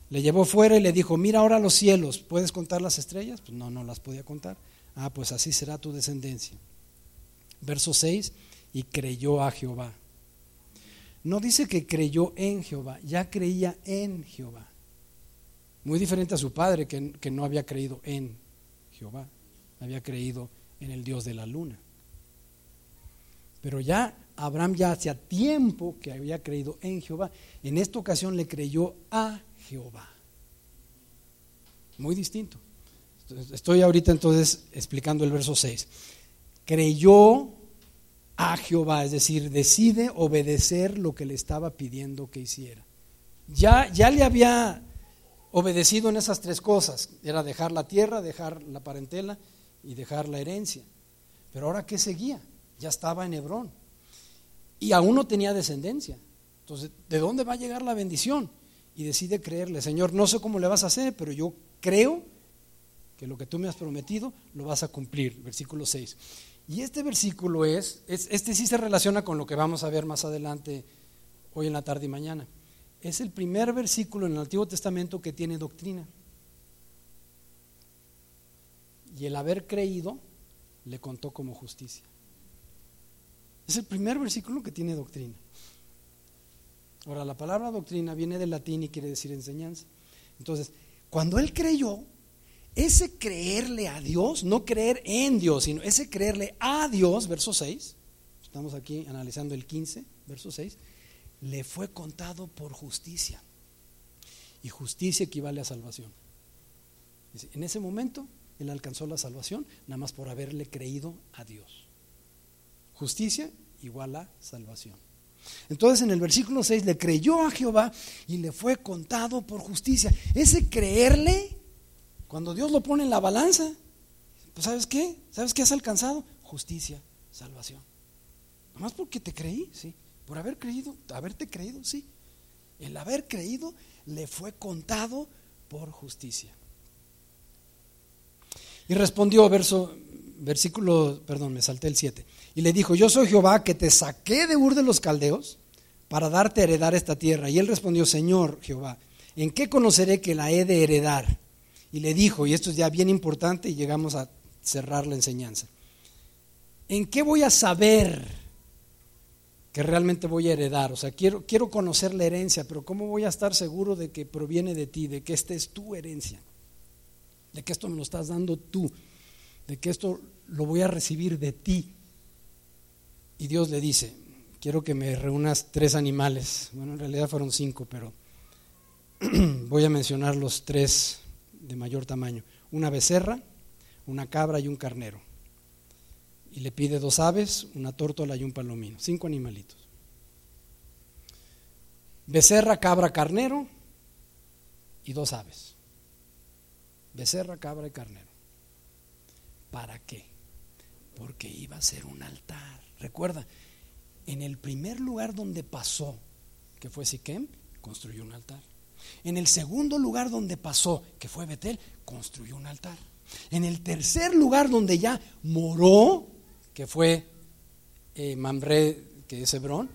Le llevó fuera y le dijo, mira ahora los cielos, ¿puedes contar las estrellas? Pues no, no las podía contar. Ah, pues así será tu descendencia. Verso 6, y creyó a Jehová. No dice que creyó en Jehová, ya creía en Jehová. Muy diferente a su padre que, que no había creído en Jehová, había creído en el Dios de la luna. Pero ya Abraham ya hacía tiempo que había creído en Jehová. En esta ocasión le creyó a Jehová. Muy distinto. Estoy ahorita entonces explicando el verso 6 creyó a Jehová, es decir, decide obedecer lo que le estaba pidiendo que hiciera. Ya, ya le había obedecido en esas tres cosas, era dejar la tierra, dejar la parentela y dejar la herencia. Pero ahora, ¿qué seguía? Ya estaba en Hebrón y aún no tenía descendencia. Entonces, ¿de dónde va a llegar la bendición? Y decide creerle, Señor, no sé cómo le vas a hacer, pero yo creo que lo que tú me has prometido lo vas a cumplir. Versículo 6. Y este versículo es, este sí se relaciona con lo que vamos a ver más adelante hoy en la tarde y mañana. Es el primer versículo en el Antiguo Testamento que tiene doctrina. Y el haber creído le contó como justicia. Es el primer versículo que tiene doctrina. Ahora, la palabra doctrina viene del latín y quiere decir enseñanza. Entonces, cuando él creyó, ese creerle a Dios, no creer en Dios, sino ese creerle a Dios, verso 6, estamos aquí analizando el 15, verso 6, le fue contado por justicia. Y justicia equivale a salvación. En ese momento él alcanzó la salvación nada más por haberle creído a Dios. Justicia igual a salvación. Entonces en el versículo 6 le creyó a Jehová y le fue contado por justicia. Ese creerle, cuando Dios lo pone en la balanza, pues ¿sabes qué? ¿Sabes qué has alcanzado? Justicia, salvación. Nomás porque te creí, sí. Por haber creído, haberte creído, sí. El haber creído le fue contado por justicia. Y respondió, verso, versículo, perdón, me salté el 7. Y le dijo, yo soy Jehová que te saqué de Ur de los Caldeos para darte a heredar esta tierra. Y él respondió, Señor Jehová, ¿en qué conoceré que la he de heredar? Y le dijo, y esto es ya bien importante y llegamos a cerrar la enseñanza, ¿en qué voy a saber que realmente voy a heredar? O sea, quiero, quiero conocer la herencia, pero ¿cómo voy a estar seguro de que proviene de ti, de que esta es tu herencia? De que esto me lo estás dando tú, de que esto lo voy a recibir de ti. Y Dios le dice, quiero que me reúnas tres animales. Bueno, en realidad fueron cinco, pero voy a mencionar los tres de mayor tamaño. Una becerra, una cabra y un carnero. Y le pide dos aves, una tórtola y un palomino. Cinco animalitos. Becerra, cabra, carnero y dos aves. Becerra, cabra y carnero. ¿Para qué? Porque iba a ser un altar. Recuerda, en el primer lugar donde pasó, que fue Siquem, construyó un altar. En el segundo lugar donde pasó, que fue Betel, construyó un altar. En el tercer lugar donde ya moró, que fue eh, Mamre, que es Hebrón,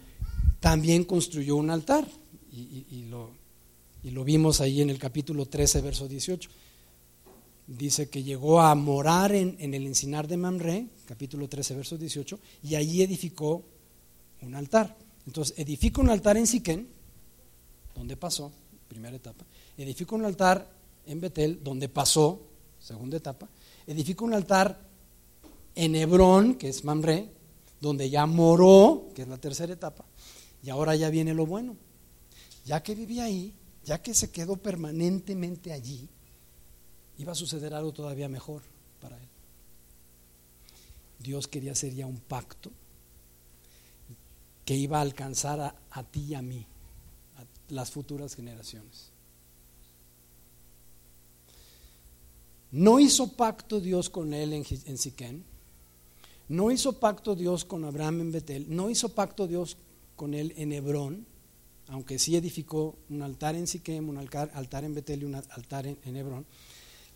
también construyó un altar. Y, lo, y lo vimos ahí en el capítulo 13, verso 18 dice que llegó a morar en, el encinar de Mamre, capítulo 13, verso 18, y allí edificó un altar. Entonces, edifica un altar en Siquén, donde pasó, primera etapa. Edifica un altar en Betel, donde pasó, segunda etapa. Edifica un altar en Hebrón, que es Mamre, donde ya moró, que es la tercera etapa. Y ahora ya viene lo bueno. Ya que vivía ahí, ya que se quedó permanentemente allí, iba a suceder algo todavía mejor para él. Dios quería hacer ya un pacto que iba a alcanzar a, ti y a mí, a las futuras generaciones. No hizo pacto Dios con él en, en Siquén, no hizo pacto Dios con Abraham en Betel, no hizo pacto Dios con él en Hebrón, aunque sí edificó un altar en Siquem, un altar, en Betel y un altar en Hebrón.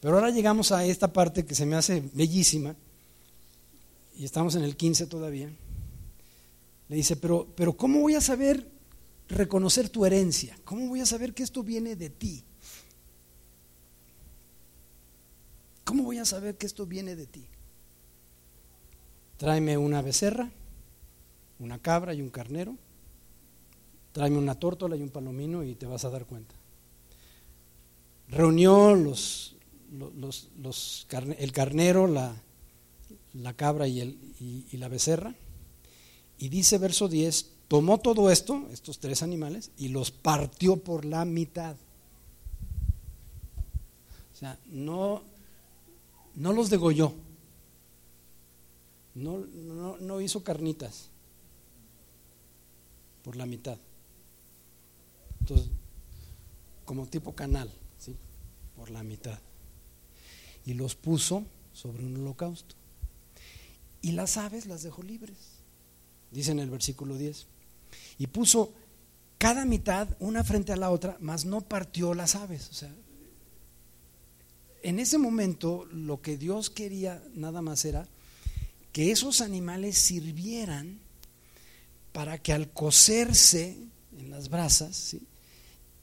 Pero ahora llegamos a esta parte que se me hace bellísima, y estamos en el 15 todavía. Le dice, pero, pero ¿cómo voy a saber reconocer tu herencia? ¿Cómo voy a saber que esto viene de ti? ¿Cómo voy a saber que esto viene de ti? Tráeme una becerra, una cabra y un carnero. Tráeme una tórtola y un palomino y te vas a dar cuenta. Reunió los, el carnero, la, cabra y, y, la becerra. Y dice verso 10, tomó todo esto, estos tres animales, y los partió por la mitad. O sea, no, no los degolló, no, no, no hizo carnitas por la mitad. Entonces, como tipo canal, ¿sí? por la mitad y los puso sobre un holocausto. Y las aves las dejó libres, dice en el versículo 10. Y puso cada mitad una frente a la otra, mas no partió las aves. O sea, en ese momento lo que Dios quería nada más era que esos animales sirvieran para que al coserse en las brasas,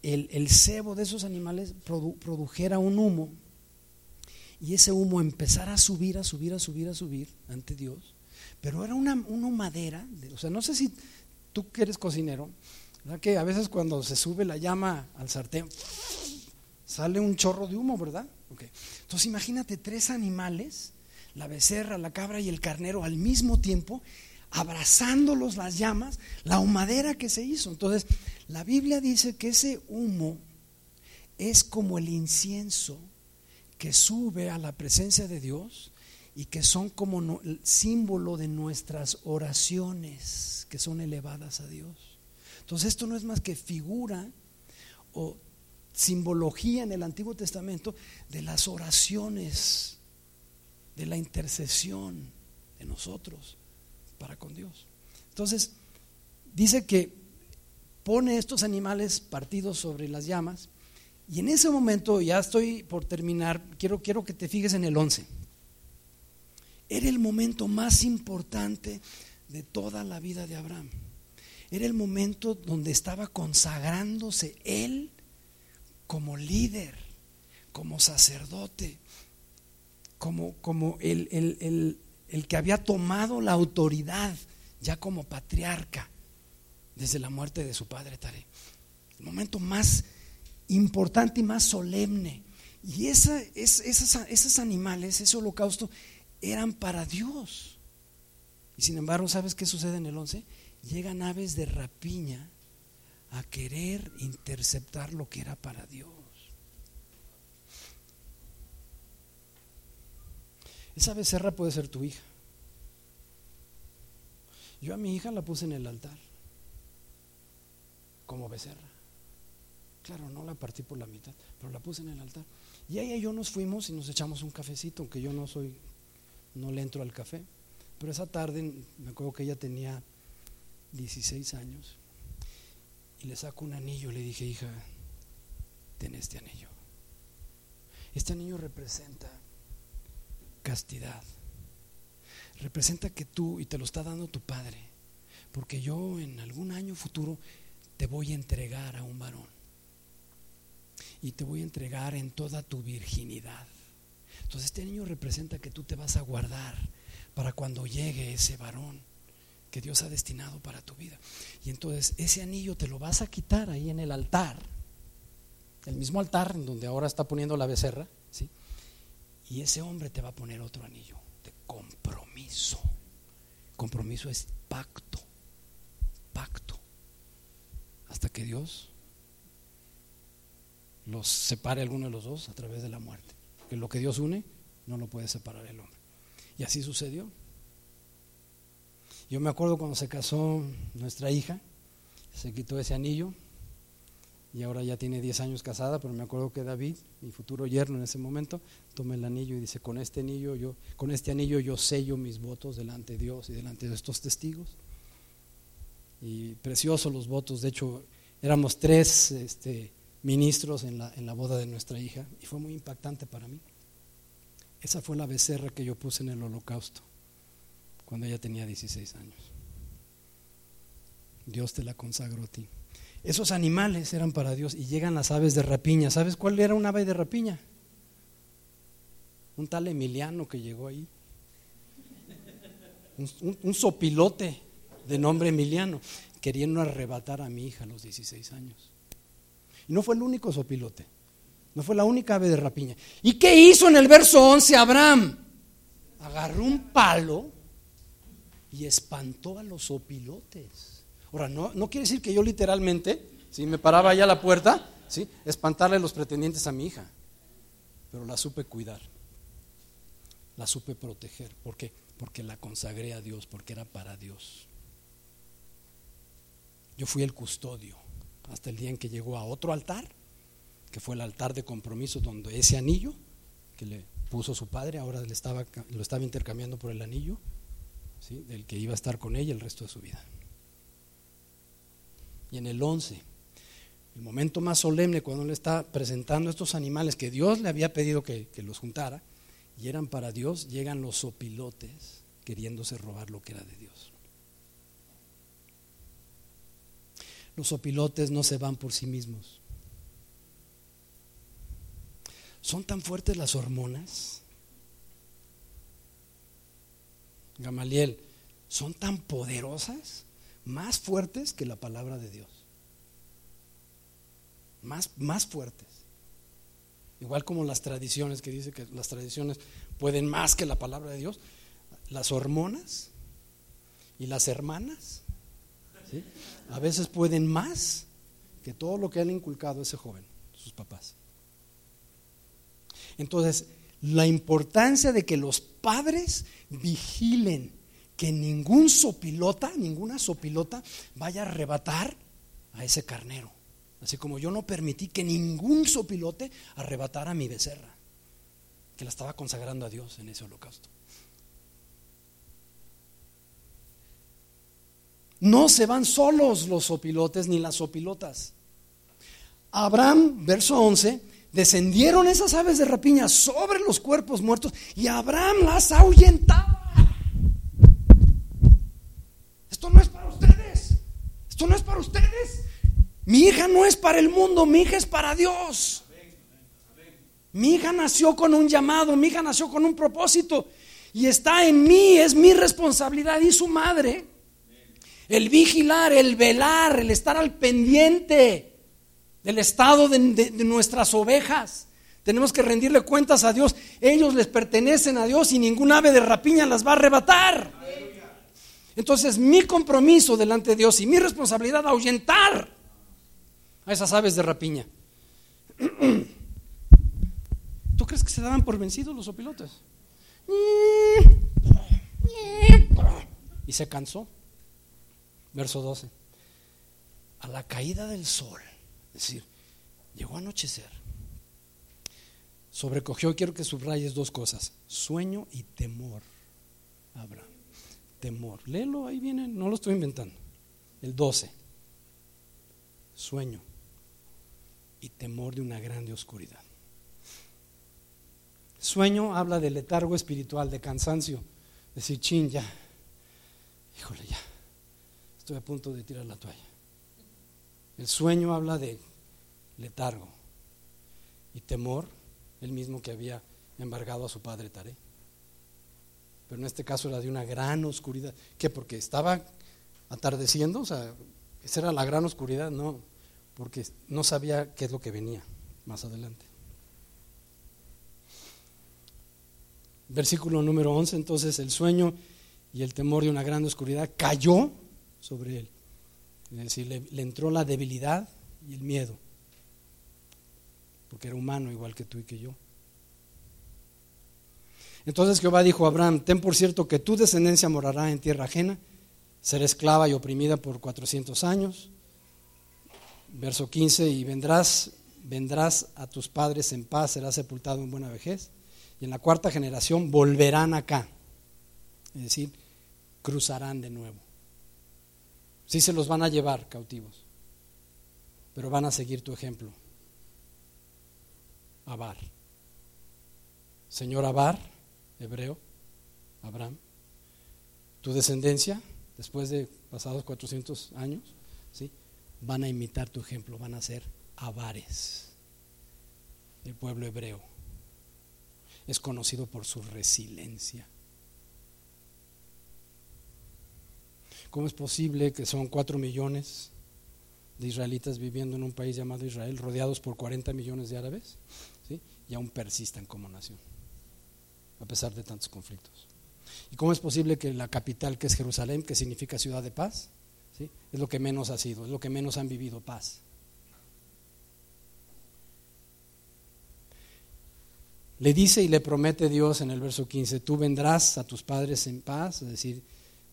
el, el, cebo de esos animales produjera un humo y ese humo empezara a subir, a subir, a subir, a subir ante Dios, pero era una, una madera, o sea, no sé si tú que eres cocinero, ¿verdad? que a veces cuando se sube la llama al sartén, sale un chorro de humo, ¿verdad? Okay. Entonces imagínate tres animales, la becerra, la cabra y el carnero al mismo tiempo, abrazándolos las llamas, la humadera que se hizo. Entonces, la Biblia dice que ese humo es como el incienso que sube a la presencia de Dios y que son como el símbolo de nuestras oraciones que son elevadas a Dios. Entonces esto no es más que figura o simbología en el Antiguo Testamento de las oraciones, de la intercesión de nosotros para con Dios. Entonces, dice que pone estos animales partidos sobre las llamas y en ese momento, ya estoy por terminar, quiero, quiero que te fijes en el 11. Era el momento más importante de toda la vida de Abraham. Era el momento donde estaba consagrándose él como líder, como sacerdote, como, como el, el, el, que había tomado la autoridad ya como patriarca desde la muerte de su padre Tare. El momento más importante y más solemne. Y esa, es, esos animales, ese holocausto, eran para Dios. Y sin embargo, ¿sabes qué sucede en el 11? Llegan aves de rapiña a querer interceptar lo que era para Dios. Esa becerra puede ser tu hija. Yo a mi hija la puse en el altar como becerra. Claro, no la partí por la mitad, pero la puse en el altar. Y ella y yo nos fuimos y nos echamos un cafecito, aunque yo no soy, no le entro al café. Pero esa tarde me acuerdo que ella tenía 16 años y le saco un anillo. Le dije, hija, ten este anillo. Este anillo representa castidad. Representa que tú, y te lo está dando tu padre, porque yo en algún año futuro te voy a entregar a un varón y te voy a entregar en toda tu virginidad. Entonces este niño representa que tú te vas a guardar para cuando llegue ese varón que Dios ha destinado para tu vida. Y entonces ese anillo te lo vas a quitar ahí en el altar, el mismo altar en donde ahora está poniendo la becerra, ¿sí? Y ese hombre te va a poner otro anillo de compromiso. Compromiso es pacto, pacto. Hasta que Dios los separe alguno de los dos a través de la muerte. Que lo que Dios une no lo puede separar el hombre. Y así sucedió. Yo me acuerdo cuando se casó nuestra hija, se quitó ese anillo y ahora ya tiene 10 años casada, pero me acuerdo que David, mi futuro yerno en ese momento, toma el anillo y dice, con este anillo yo, con este anillo yo sello mis votos delante de Dios y delante de estos testigos. Y preciosos los votos, de hecho éramos tres este, ministros en la, en la boda de nuestra hija y fue muy impactante para mí. Esa fue la becerra que yo puse en el holocausto cuando ella tenía 16 años. Dios te la consagró a ti. Esos animales eran para Dios y llegan las aves de rapiña. ¿Sabes cuál era un ave de rapiña? Un tal Emiliano que llegó ahí. Un, un sopilote de nombre Emiliano, queriendo arrebatar a mi hija a los 16 años. Y no fue el único sopilote. No fue la única ave de rapiña. ¿Y qué hizo en el verso 11 Abraham? Agarró un palo y espantó a los sopilotes. Ahora, no, quiere decir que yo literalmente, si me paraba allá a la puerta, ¿sí? espantarle los pretendientes a mi hija. Pero la supe cuidar. La supe proteger. ¿Por qué? Porque la consagré a Dios, porque era para Dios. Yo fui el custodio hasta el día en que llegó a otro altar, que fue el altar de compromiso donde ese anillo que le puso su padre, ahora le estaba, lo estaba intercambiando por el anillo ¿sí? del que iba a estar con ella el resto de su vida. Y en el 11, el momento más solemne cuando le está presentando estos animales que Dios le había pedido que, los juntara, y eran para Dios, llegan los sopilotes queriéndose robar lo que era de Dios. Los opilotes no se van por sí mismos. ¿Son tan fuertes las hormonas? Gamaliel, son tan poderosas, más fuertes que la palabra de Dios. Más, más fuertes. Igual como las tradiciones, que dice que las tradiciones pueden más que la palabra de Dios. Las hormonas y las hermanas, a veces pueden más que todo lo que han inculcado ese joven, sus papás. Entonces, la importancia de que los padres vigilen que ningún sopilota, ninguna sopilota vaya a arrebatar a ese carnero. Así como yo no permití que ningún sopilote arrebatara a mi becerra, que la estaba consagrando a Dios en ese holocausto. No se van solos los sopilotes ni las sopilotas. Abraham, verso 11, descendieron esas aves de rapiña sobre los cuerpos muertos y Abraham las ahuyentaba. Esto no es para ustedes. Esto no es para ustedes. Mi hija no es para el mundo, mi hija es para Dios. Mi hija nació con un llamado, mi hija nació con un propósito y está en mí, es mi responsabilidad y su madre. El vigilar, el velar, el estar al pendiente del estado de, nuestras ovejas. Tenemos que rendirle cuentas a Dios. Ellos les pertenecen a Dios y ningún ave de rapiña las va a arrebatar. Entonces mi compromiso delante de Dios y mi responsabilidad ahuyentar a esas aves de rapiña. ¿Tú crees que se daban por vencidos los opilotes? Y se cansó. Verso 12. A la caída del sol es decir, llegó a anochecer. Sobrecogió, quiero que subrayes dos cosas, sueño y temor. Abraham, temor. Léelo, ahí viene, no lo estoy inventando. El 12. Sueño y temor de una grande oscuridad. Sueño habla de letargo espiritual, de cansancio. Decir, chin, ya, híjole, ya, estoy a punto de tirar la toalla. El sueño habla de letargo y temor, el mismo que había embargado a su padre Taré. Pero en este caso era de una gran oscuridad. ¿Qué? Porque estaba atardeciendo, o sea, esa era la gran oscuridad, no, porque no sabía qué es lo que venía más adelante. Versículo número 11, entonces el sueño y el temor de una gran oscuridad cayó sobre él. Es decir, le, entró la debilidad y el miedo, porque era humano igual que tú y que yo. Entonces Jehová dijo a Abraham, ten por cierto que tu descendencia morará en tierra ajena, será esclava y oprimida por 400 años. Verso 15, y vendrás, vendrás a tus padres en paz, serás sepultado en buena vejez, y en la cuarta generación volverán acá, es decir, cruzarán de nuevo. Sí se los van a llevar cautivos, pero van a seguir tu ejemplo. Abar. Señor Abar, hebreo, Abraham, tu descendencia, después de pasados 400 años, ¿sí? van a imitar tu ejemplo, van a ser Abares. El pueblo hebreo es conocido por su resiliencia ¿Cómo es posible que son cuatro millones de israelitas viviendo en un país llamado Israel, rodeados por 40 millones de árabes? Y aún persistan como nación, a pesar de tantos conflictos. ¿Y cómo es posible que la capital, que es Jerusalén, que significa ciudad de paz, ¿sí? es lo que menos ha sido, es lo que menos han vivido paz? Le dice y le promete Dios en el verso 15, tú vendrás a tus padres en paz, es decir,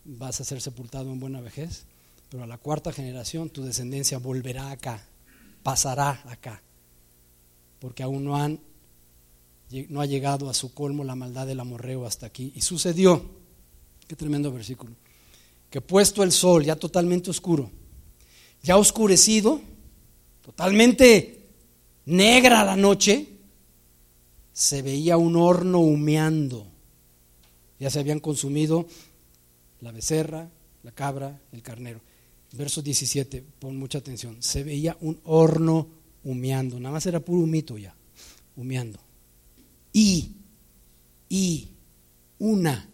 vas a ser sepultado en buena vejez, pero a la cuarta generación tu descendencia volverá acá, pasará acá, porque aún no, han, no ha llegado a su colmo la maldad del amorreo hasta aquí. Y sucedió, qué tremendo versículo, que puesto el sol ya totalmente oscuro, ya oscurecido, totalmente negra la noche, se veía un horno humeando. Ya se habían consumido la becerra, la cabra, el carnero. Verso 17, pon mucha atención. Se veía un horno humeando, nada más era puro humito ya, humeando. Y, y, una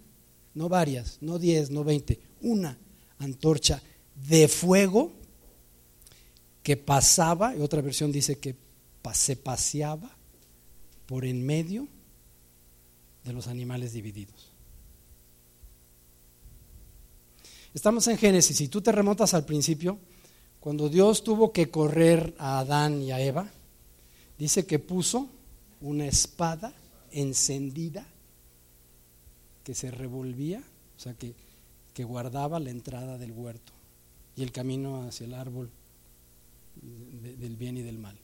no varias, no diez, no veinte, una antorcha de fuego que pasaba, y otra versión dice que se paseaba por en medio de los animales divididos. Estamos en Génesis, si tú te remontas al principio, cuando Dios tuvo que correr a Adán y a Eva, dice que puso una espada encendida que se revolvía, o sea, que, que guardaba la entrada del huerto y el camino hacia el árbol del bien y del mal.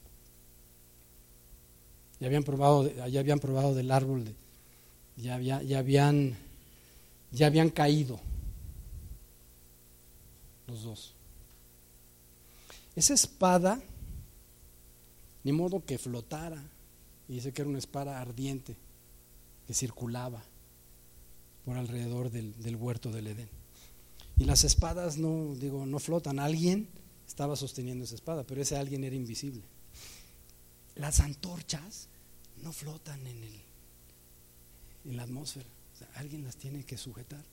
Ya habían probado, habían probado del árbol, ya, ya, habían, ya habían caído los dos. Esa espada, ni modo que flotara, y dice que era una espada ardiente que circulaba por alrededor del, del huerto del Edén. Y las espadas no, digo, no flotan. Alguien estaba sosteniendo esa espada, pero ese alguien era invisible. Las antorchas no flotan en, el, en la atmósfera. alguien las tiene que sujetar.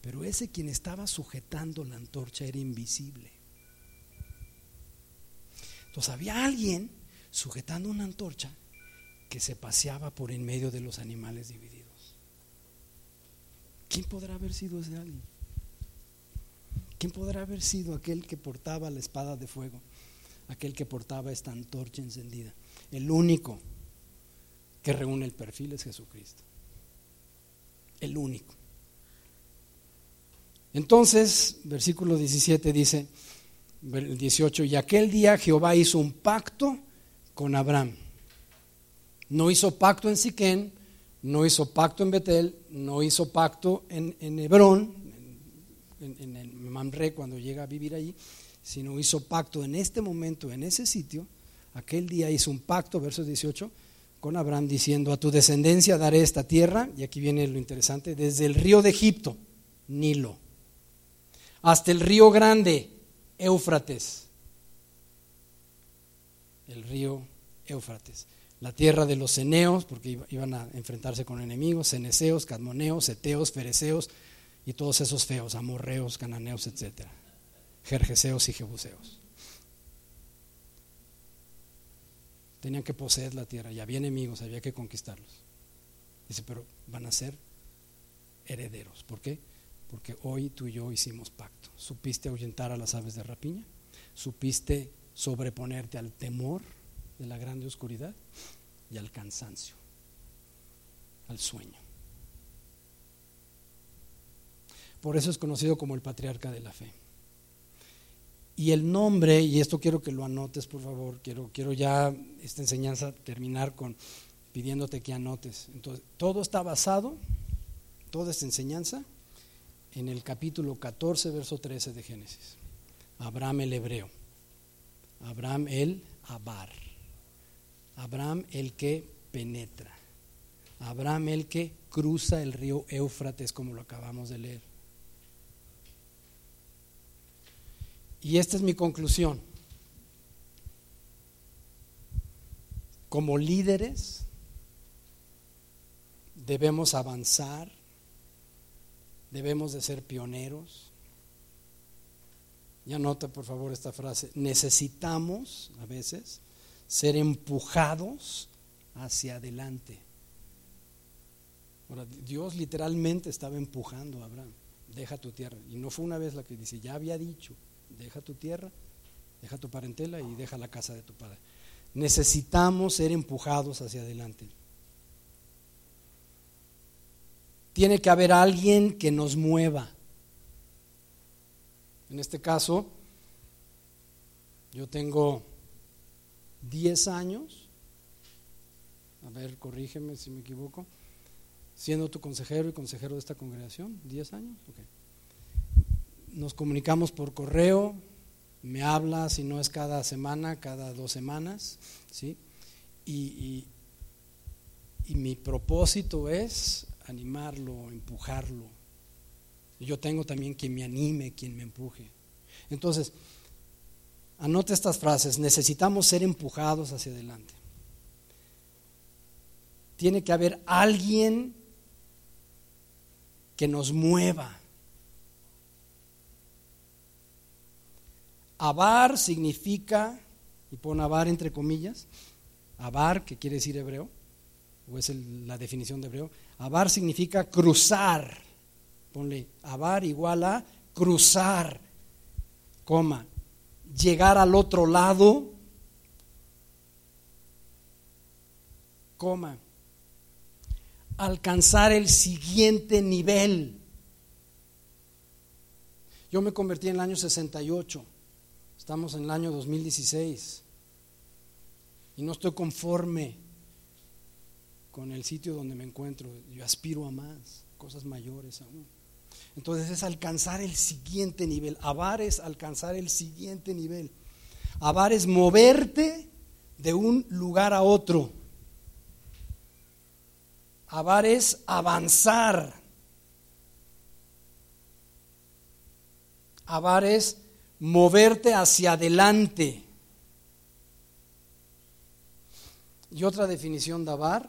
Pero ese quien estaba sujetando la antorcha era invisible. Entonces había alguien sujetando una antorcha que se paseaba por en medio de los animales divididos. ¿Quién podrá haber sido ese alguien? ¿Quién podrá haber sido aquel que portaba la espada de fuego? Aquel que portaba esta antorcha encendida. El único que reúne el perfil es Jesucristo. El único. Entonces, versículo 17 dice, el 18, y aquel día Jehová hizo un pacto con Abraham. No hizo pacto en Siquén, no hizo pacto en Betel, no hizo pacto en, en Hebrón, en, en, Mamre cuando llega a vivir allí, sino hizo pacto en este momento, en ese sitio. Aquel día hizo un pacto, verso 18, con Abraham diciendo, a tu descendencia daré esta tierra, y aquí viene lo interesante, desde el río de Egipto, Nilo, hasta el río grande, Éufrates, el río Éufrates, la tierra de los ceneos, porque iban a enfrentarse con enemigos, ceneseos, cadmoneos, eteos, fereceos y todos esos feos, amorreos, cananeos, etcétera, jerjeseos y jebuseos. Tenían que poseer la tierra y había enemigos, había que conquistarlos. Dice, pero van a ser herederos. ¿Por qué? Porque hoy tú y yo hicimos pacto. Supiste ahuyentar a las aves de rapiña, supiste sobreponerte al temor de la grande oscuridad y al cansancio, al sueño. Por eso es conocido como el patriarca de la fe. Y el nombre, y esto quiero que lo anotes, por favor, quiero, quiero ya esta enseñanza terminar con pidiéndote que anotes. Entonces, todo está basado, toda esta enseñanza, en el capítulo 14, verso 13 de Génesis. Abraham el hebreo, Abraham el Abar, Abraham el que penetra, Abraham el que cruza el río Éufrates, como lo acabamos de leer. Y esta es mi conclusión. Como líderes debemos avanzar, debemos de ser pioneros. Y anota por favor esta frase, necesitamos a veces ser empujados hacia adelante. Ahora, Dios literalmente estaba empujando a Abraham, deja tu tierra. Y no fue una vez la que dice, ya había dicho, deja tu tierra, deja tu parentela y deja la casa de tu padre. Necesitamos ser empujados hacia adelante. Tiene que haber alguien que nos mueva. En este caso, yo tengo 10 años, a ver, corrígeme si me equivoco, siendo tu consejero y consejero de esta congregación, 10 años, okay nos comunicamos por correo, me habla, si no es cada semana, cada dos semanas, ¿sí? Y, y, mi propósito es animarlo, empujarlo. Yo tengo también quien me anime, quien me empuje. Entonces, anote estas frases, necesitamos ser empujados hacia adelante. Tiene que haber alguien que nos mueva. Abar significa, y pon abar entre comillas, abar, que quiere decir hebreo, o es la definición de hebreo, abar significa cruzar. Ponle, abar igual a cruzar, coma, llegar al otro lado, coma, alcanzar el siguiente nivel. Yo me convertí en el año 68, estamos en el año 2016 y no estoy conforme con el sitio donde me encuentro. Yo aspiro a más, cosas mayores aún. Entonces es alcanzar el siguiente nivel. Abar es alcanzar el siguiente nivel. Abar es moverte de un lugar a otro. Abar es avanzar. Abar es moverte hacia adelante. Y otra definición de abar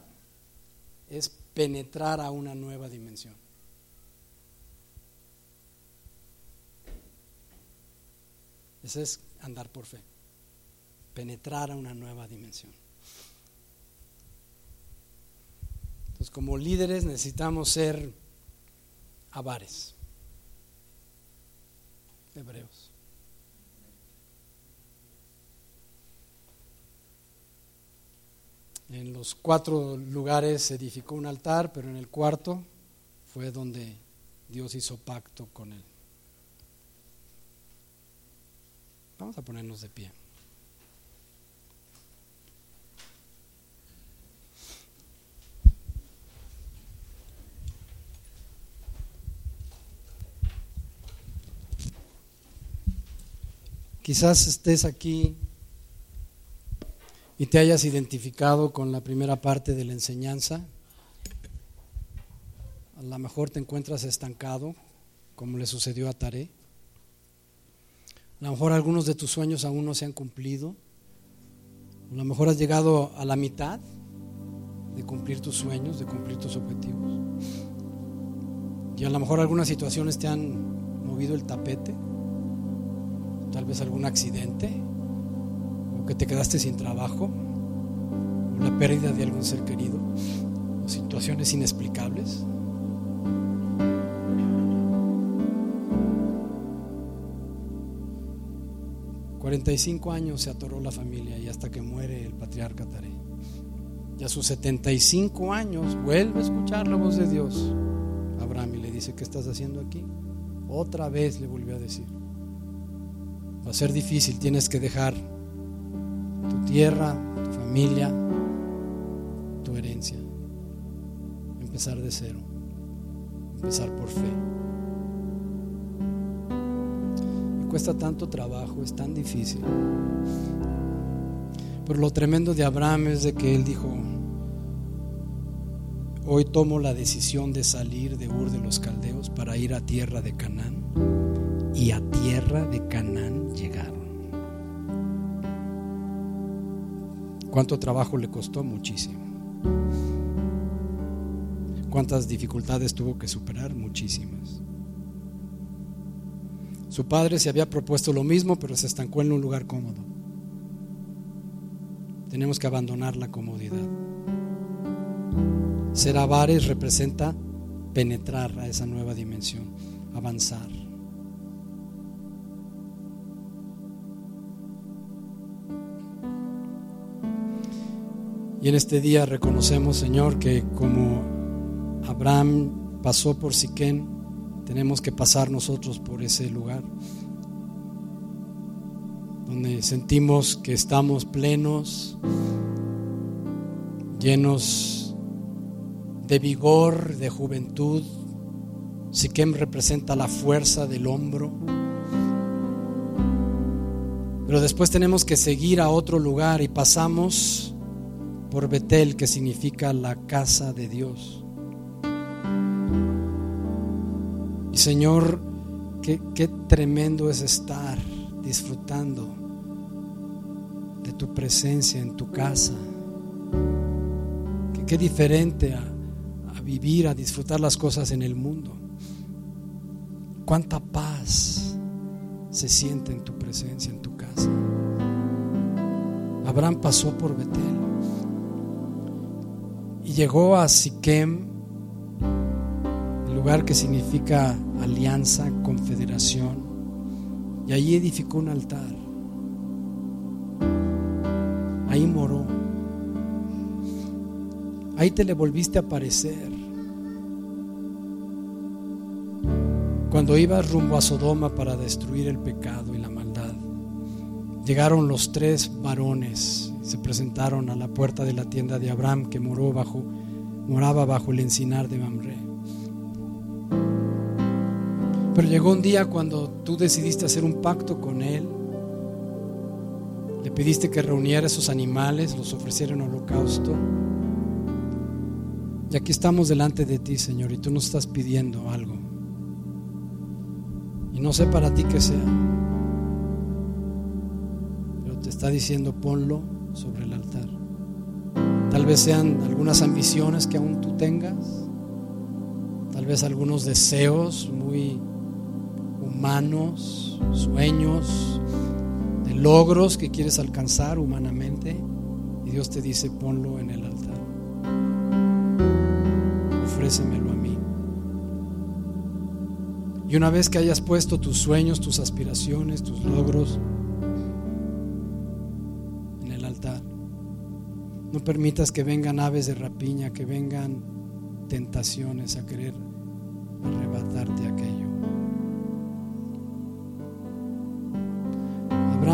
es penetrar a una nueva dimensión. Ese es andar por fe, penetrar a una nueva dimensión. Entonces, como líderes necesitamos ser avares, hebreos. En los cuatro lugares se edificó un altar, pero en el cuarto fue donde Dios hizo pacto con él. Vamos a ponernos de pie. Quizás estés aquí y te hayas identificado con la primera parte de la enseñanza. A lo mejor te encuentras estancado, como le sucedió a Taré. A lo mejor algunos de tus sueños aún no se han cumplido. A lo mejor has llegado a la mitad de cumplir tus sueños, de cumplir tus objetivos. Y a lo mejor algunas situaciones te han movido el tapete. Tal vez algún accidente, o que te quedaste sin trabajo, o la pérdida de algún ser querido, o situaciones inexplicables. 45 años se atoró la familia y hasta que muere el patriarca Taré. Y a sus 75 años vuelve a escuchar la voz de Dios. Abraham y le dice, ¿qué estás haciendo aquí? Otra vez le volvió a decir, va a ser difícil, tienes que dejar tu tierra, tu familia, tu herencia, empezar de cero, empezar por fe. Cuesta tanto trabajo, es tan difícil. Pero lo tremendo de Abraham es de que él dijo, hoy tomo la decisión de salir de Ur de los Caldeos para ir a tierra de Canaán. Y a tierra de Canaán llegaron. ¿Cuánto trabajo le costó? Muchísimo. ¿Cuántas dificultades tuvo que superar? Muchísimas. Su padre se había propuesto lo mismo, pero se estancó en un lugar cómodo. Tenemos que abandonar la comodidad. Ser avares representa penetrar a esa nueva dimensión, avanzar. Y en este día reconocemos, Señor, que como Abraham pasó por Siquén, tenemos que pasar nosotros por ese lugar donde sentimos que estamos plenos, llenos de vigor, de juventud. Siquem representa la fuerza del hombro. Pero después tenemos que seguir a otro lugar y pasamos por Betel, que significa la casa de Dios. Y Señor, qué, tremendo es estar disfrutando de tu presencia en tu casa. Qué, diferente a, a vivir, a disfrutar las cosas en el mundo. Cuánta paz se siente en tu presencia, en tu casa. Abraham pasó por Betel y llegó a Siquem, lugar que significa alianza, confederación, y allí edificó un altar. Ahí moró. Ahí te le volviste a aparecer. Cuando ibas rumbo a Sodoma para destruir el pecado y la maldad, llegaron los tres varones, se presentaron a la puerta de la tienda de Abraham que moró bajo, moraba bajo el encinar de Mamre. Pero llegó un día cuando tú decidiste hacer un pacto con él, le pediste que reuniera esos animales, los ofreciera en holocausto. Y aquí estamos delante de ti, Señor, y tú nos estás pidiendo algo. Y no sé para ti qué sea, pero te está diciendo ponlo sobre el altar. Tal vez sean algunas ambiciones que aún tú tengas, tal vez algunos deseos muy humanos, sueños, de logros que quieres alcanzar humanamente, y Dios te dice ponlo en el altar. Ofrécemelo a mí. Y una vez que hayas puesto tus sueños, tus aspiraciones, tus logros en el altar, no permitas que vengan aves de rapiña, que vengan tentaciones a querer arrebatarte aquello.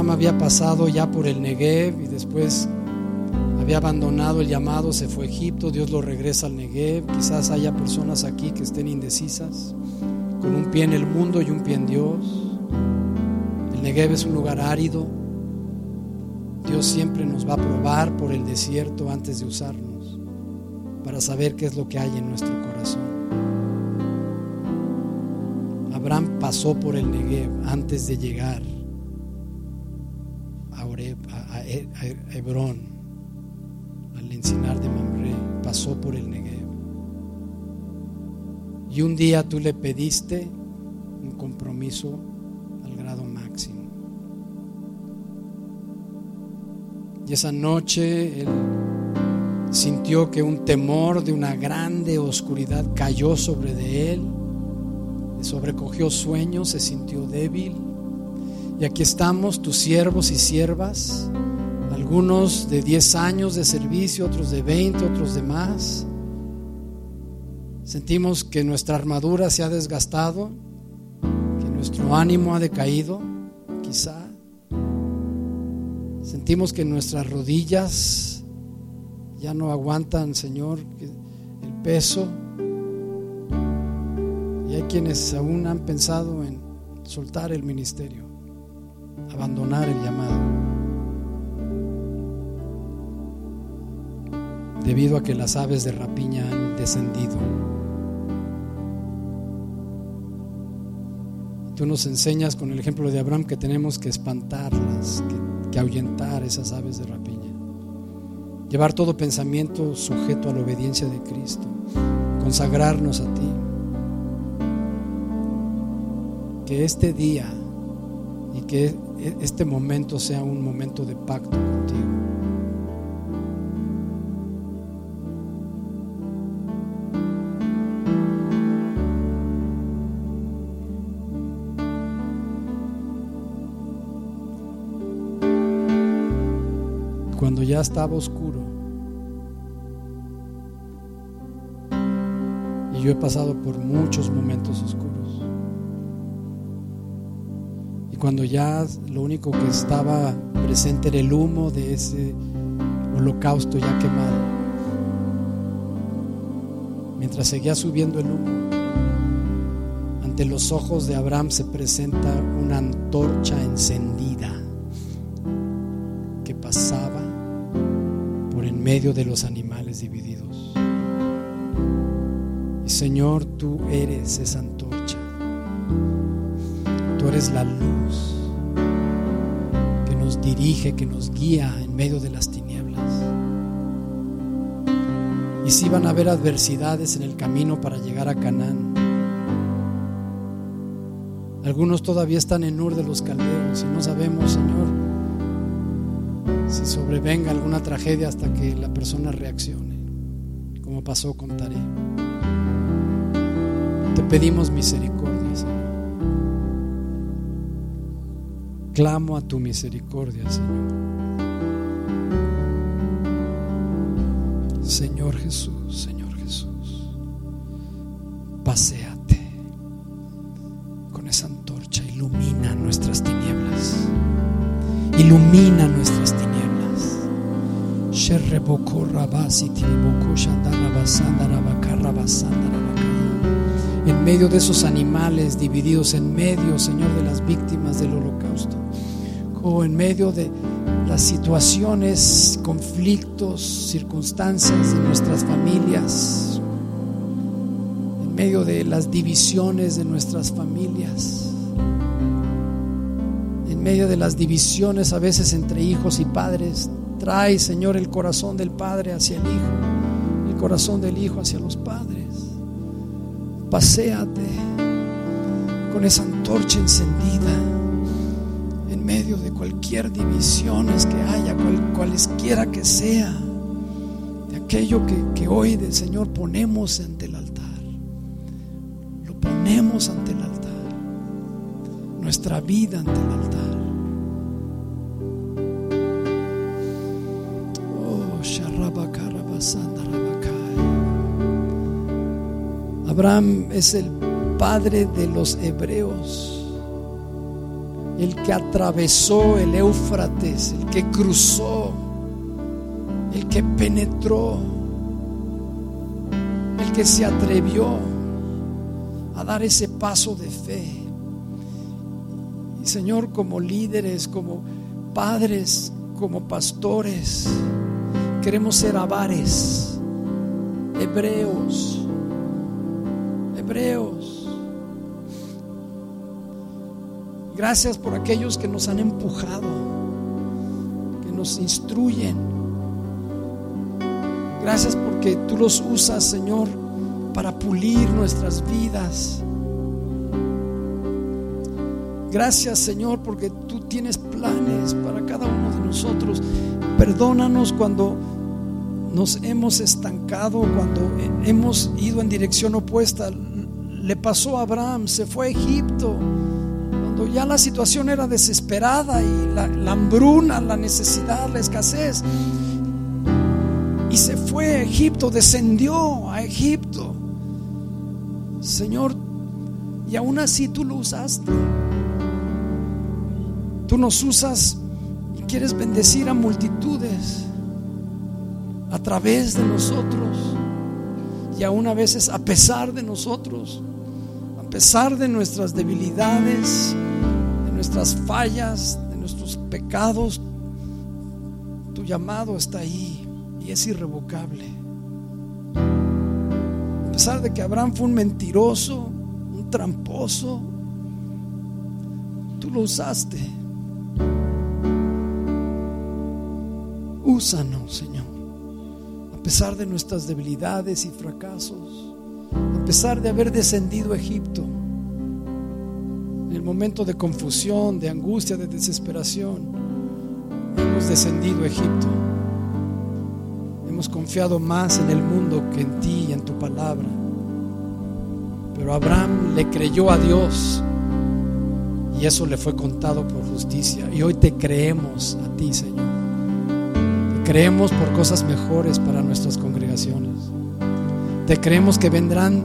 Había pasado ya por el Negev y después había abandonado el llamado, se fue a Egipto, Dios lo regresa al Negev. Quizás haya personas aquí que estén indecisas con un pie en el mundo y un pie en Dios. El Negev es un lugar árido. Dios siempre nos va a probar por el desierto antes de usarnos para saber qué es lo que hay en nuestro corazón. Abraham pasó por el Negev antes de llegar Hebrón, al encinar de Mamre, pasó por el Negev. Y un día tú le pediste un compromiso al grado máximo. Y esa noche él sintió que un temor de una grande oscuridad cayó sobre de él, le sobrecogió sueños, se sintió débil. Y aquí estamos, tus siervos y siervas, algunos de 10 años de servicio, otros de 20, otros de más Sentimos que nuestra armadura se ha desgastado, que nuestro ánimo ha decaído, quizá. Sentimos que nuestras rodillas ya no aguantan, Señor, el peso. Y hay quienes aún han pensado en soltar el ministerio, abandonar el llamado. Debido a que las aves de rapiña han descendido. Tú nos enseñas con el ejemplo de Abraham que tenemos que espantarlas, que, ahuyentar esas aves de rapiña. Llevar todo pensamiento sujeto a la obediencia de Cristo. Consagrarnos a ti. Que este día y que este momento sea un momento de pacto ya estaba oscuro. Y yo he pasado por muchos momentos oscuros. Y cuando ya lo único que estaba presente era el humo de ese holocausto ya quemado. Mientras seguía subiendo el humo, ante los ojos de Abraham se presenta una antorcha encendida que pasaba en medio de los animales divididos. Y Señor, tú eres esa antorcha. Tú eres la luz que nos dirige, que nos guía en medio de las tinieblas. Y si van a haber adversidades en el camino para llegar a Canaán, Algunos todavía están en Ur de los Caldeos y no sabemos, Señor, si sobrevenga alguna tragedia hasta que la persona reaccione, como pasó con Taré. Te pedimos misericordia, Señor. Clamo a tu misericordia, Señor. Señor Jesús, Señor Jesús, paséate con esa antorcha, ilumina nuestras tinieblas, ilumina nuestras. En medio de esos animales divididos, en medio, Señor, de las víctimas del holocausto, o en medio de las situaciones, conflictos, circunstancias de nuestras familias, en medio de las divisiones de nuestras familias, en medio de las divisiones a veces entre hijos y padres. Trae, Señor, el corazón del Padre hacia el Hijo, el corazón del Hijo hacia los padres. Paseate con esa antorcha encendida en medio de cualquier divisiones que haya, cual, cualesquiera que sea, de aquello que, que hoy del Señor ponemos ante el altar. Lo ponemos ante el altar. Nuestra vida ante el altar. Abraham es el padre de los hebreos el que atravesó el Éufrates, el que cruzó, el que penetró, el que se atrevió a dar ese paso de fe. Y Señor, como líderes, como padres, como pastores, queremos ser avares, hebreos, hebreos Gracias por aquellos que nos han empujado, que nos instruyen. Gracias porque tú los usas, Señor, para pulir nuestras vidas. Gracias, Señor, porque tú tienes planes para cada uno de nosotros. Perdónanos cuando nos hemos estancado, cuando hemos ido en dirección opuesta. Le pasó a Abraham, se fue a Egipto ya la situación era desesperada y la, hambruna, la necesidad, la escasez. Y se fue a Egipto, descendió a Egipto. Señor, y aún así tú lo usaste. Tú nos usas y quieres bendecir a multitudes a través de nosotros y aún a veces a pesar de nosotros, pesar de nuestras debilidades, nuestras fallas, de nuestros pecados, tu llamado está ahí y es irrevocable. A pesar de que Abraham fue un mentiroso, un tramposo, tú lo usaste. Úsanos, Señor. A pesar de nuestras debilidades y fracasos, a pesar de haber descendido a Egipto, en el momento de confusión, de angustia, de desesperación, hemos descendido a Egipto. Hemos confiado más en el mundo que en ti y en tu palabra. Pero Abraham le creyó a Dios y eso le fue contado por justicia. Y hoy te creemos a ti, Señor. Te creemos por cosas mejores para nuestras congregaciones. Te creemos que vendrán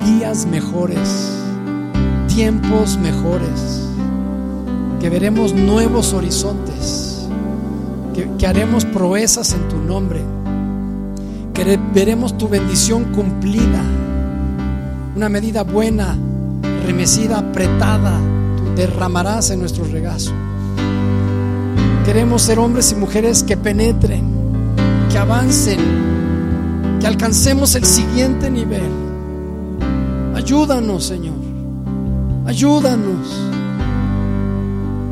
días mejores tiempos mejores, que veremos nuevos horizontes, que, haremos proezas en tu nombre, que veremos tu bendición cumplida, una medida buena, remecida, apretada, derramarás en nuestro regazo. Queremos ser hombres y mujeres que penetren, que avancen, que alcancemos el siguiente nivel. Ayúdanos, Señor. Ayúdanos.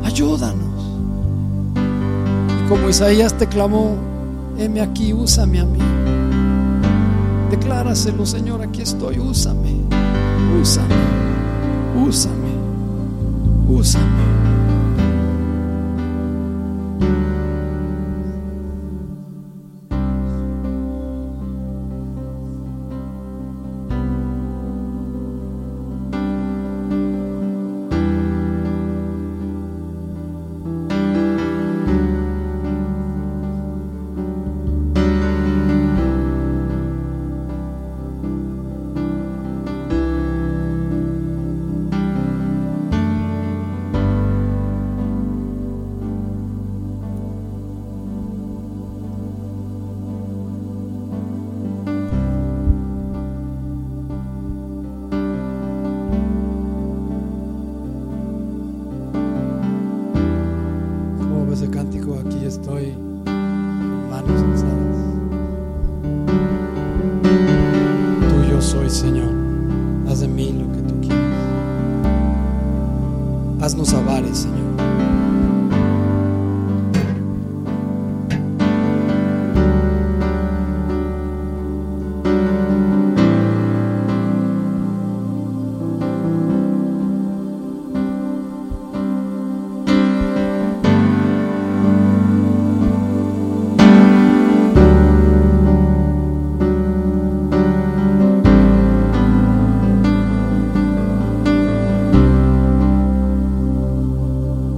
Ayúdanos. Y como Isaías te clamó, heme aquí, úsame a mí. Decláraselo, Señor, aquí estoy, úsame. Úsame. Úsame. úsame.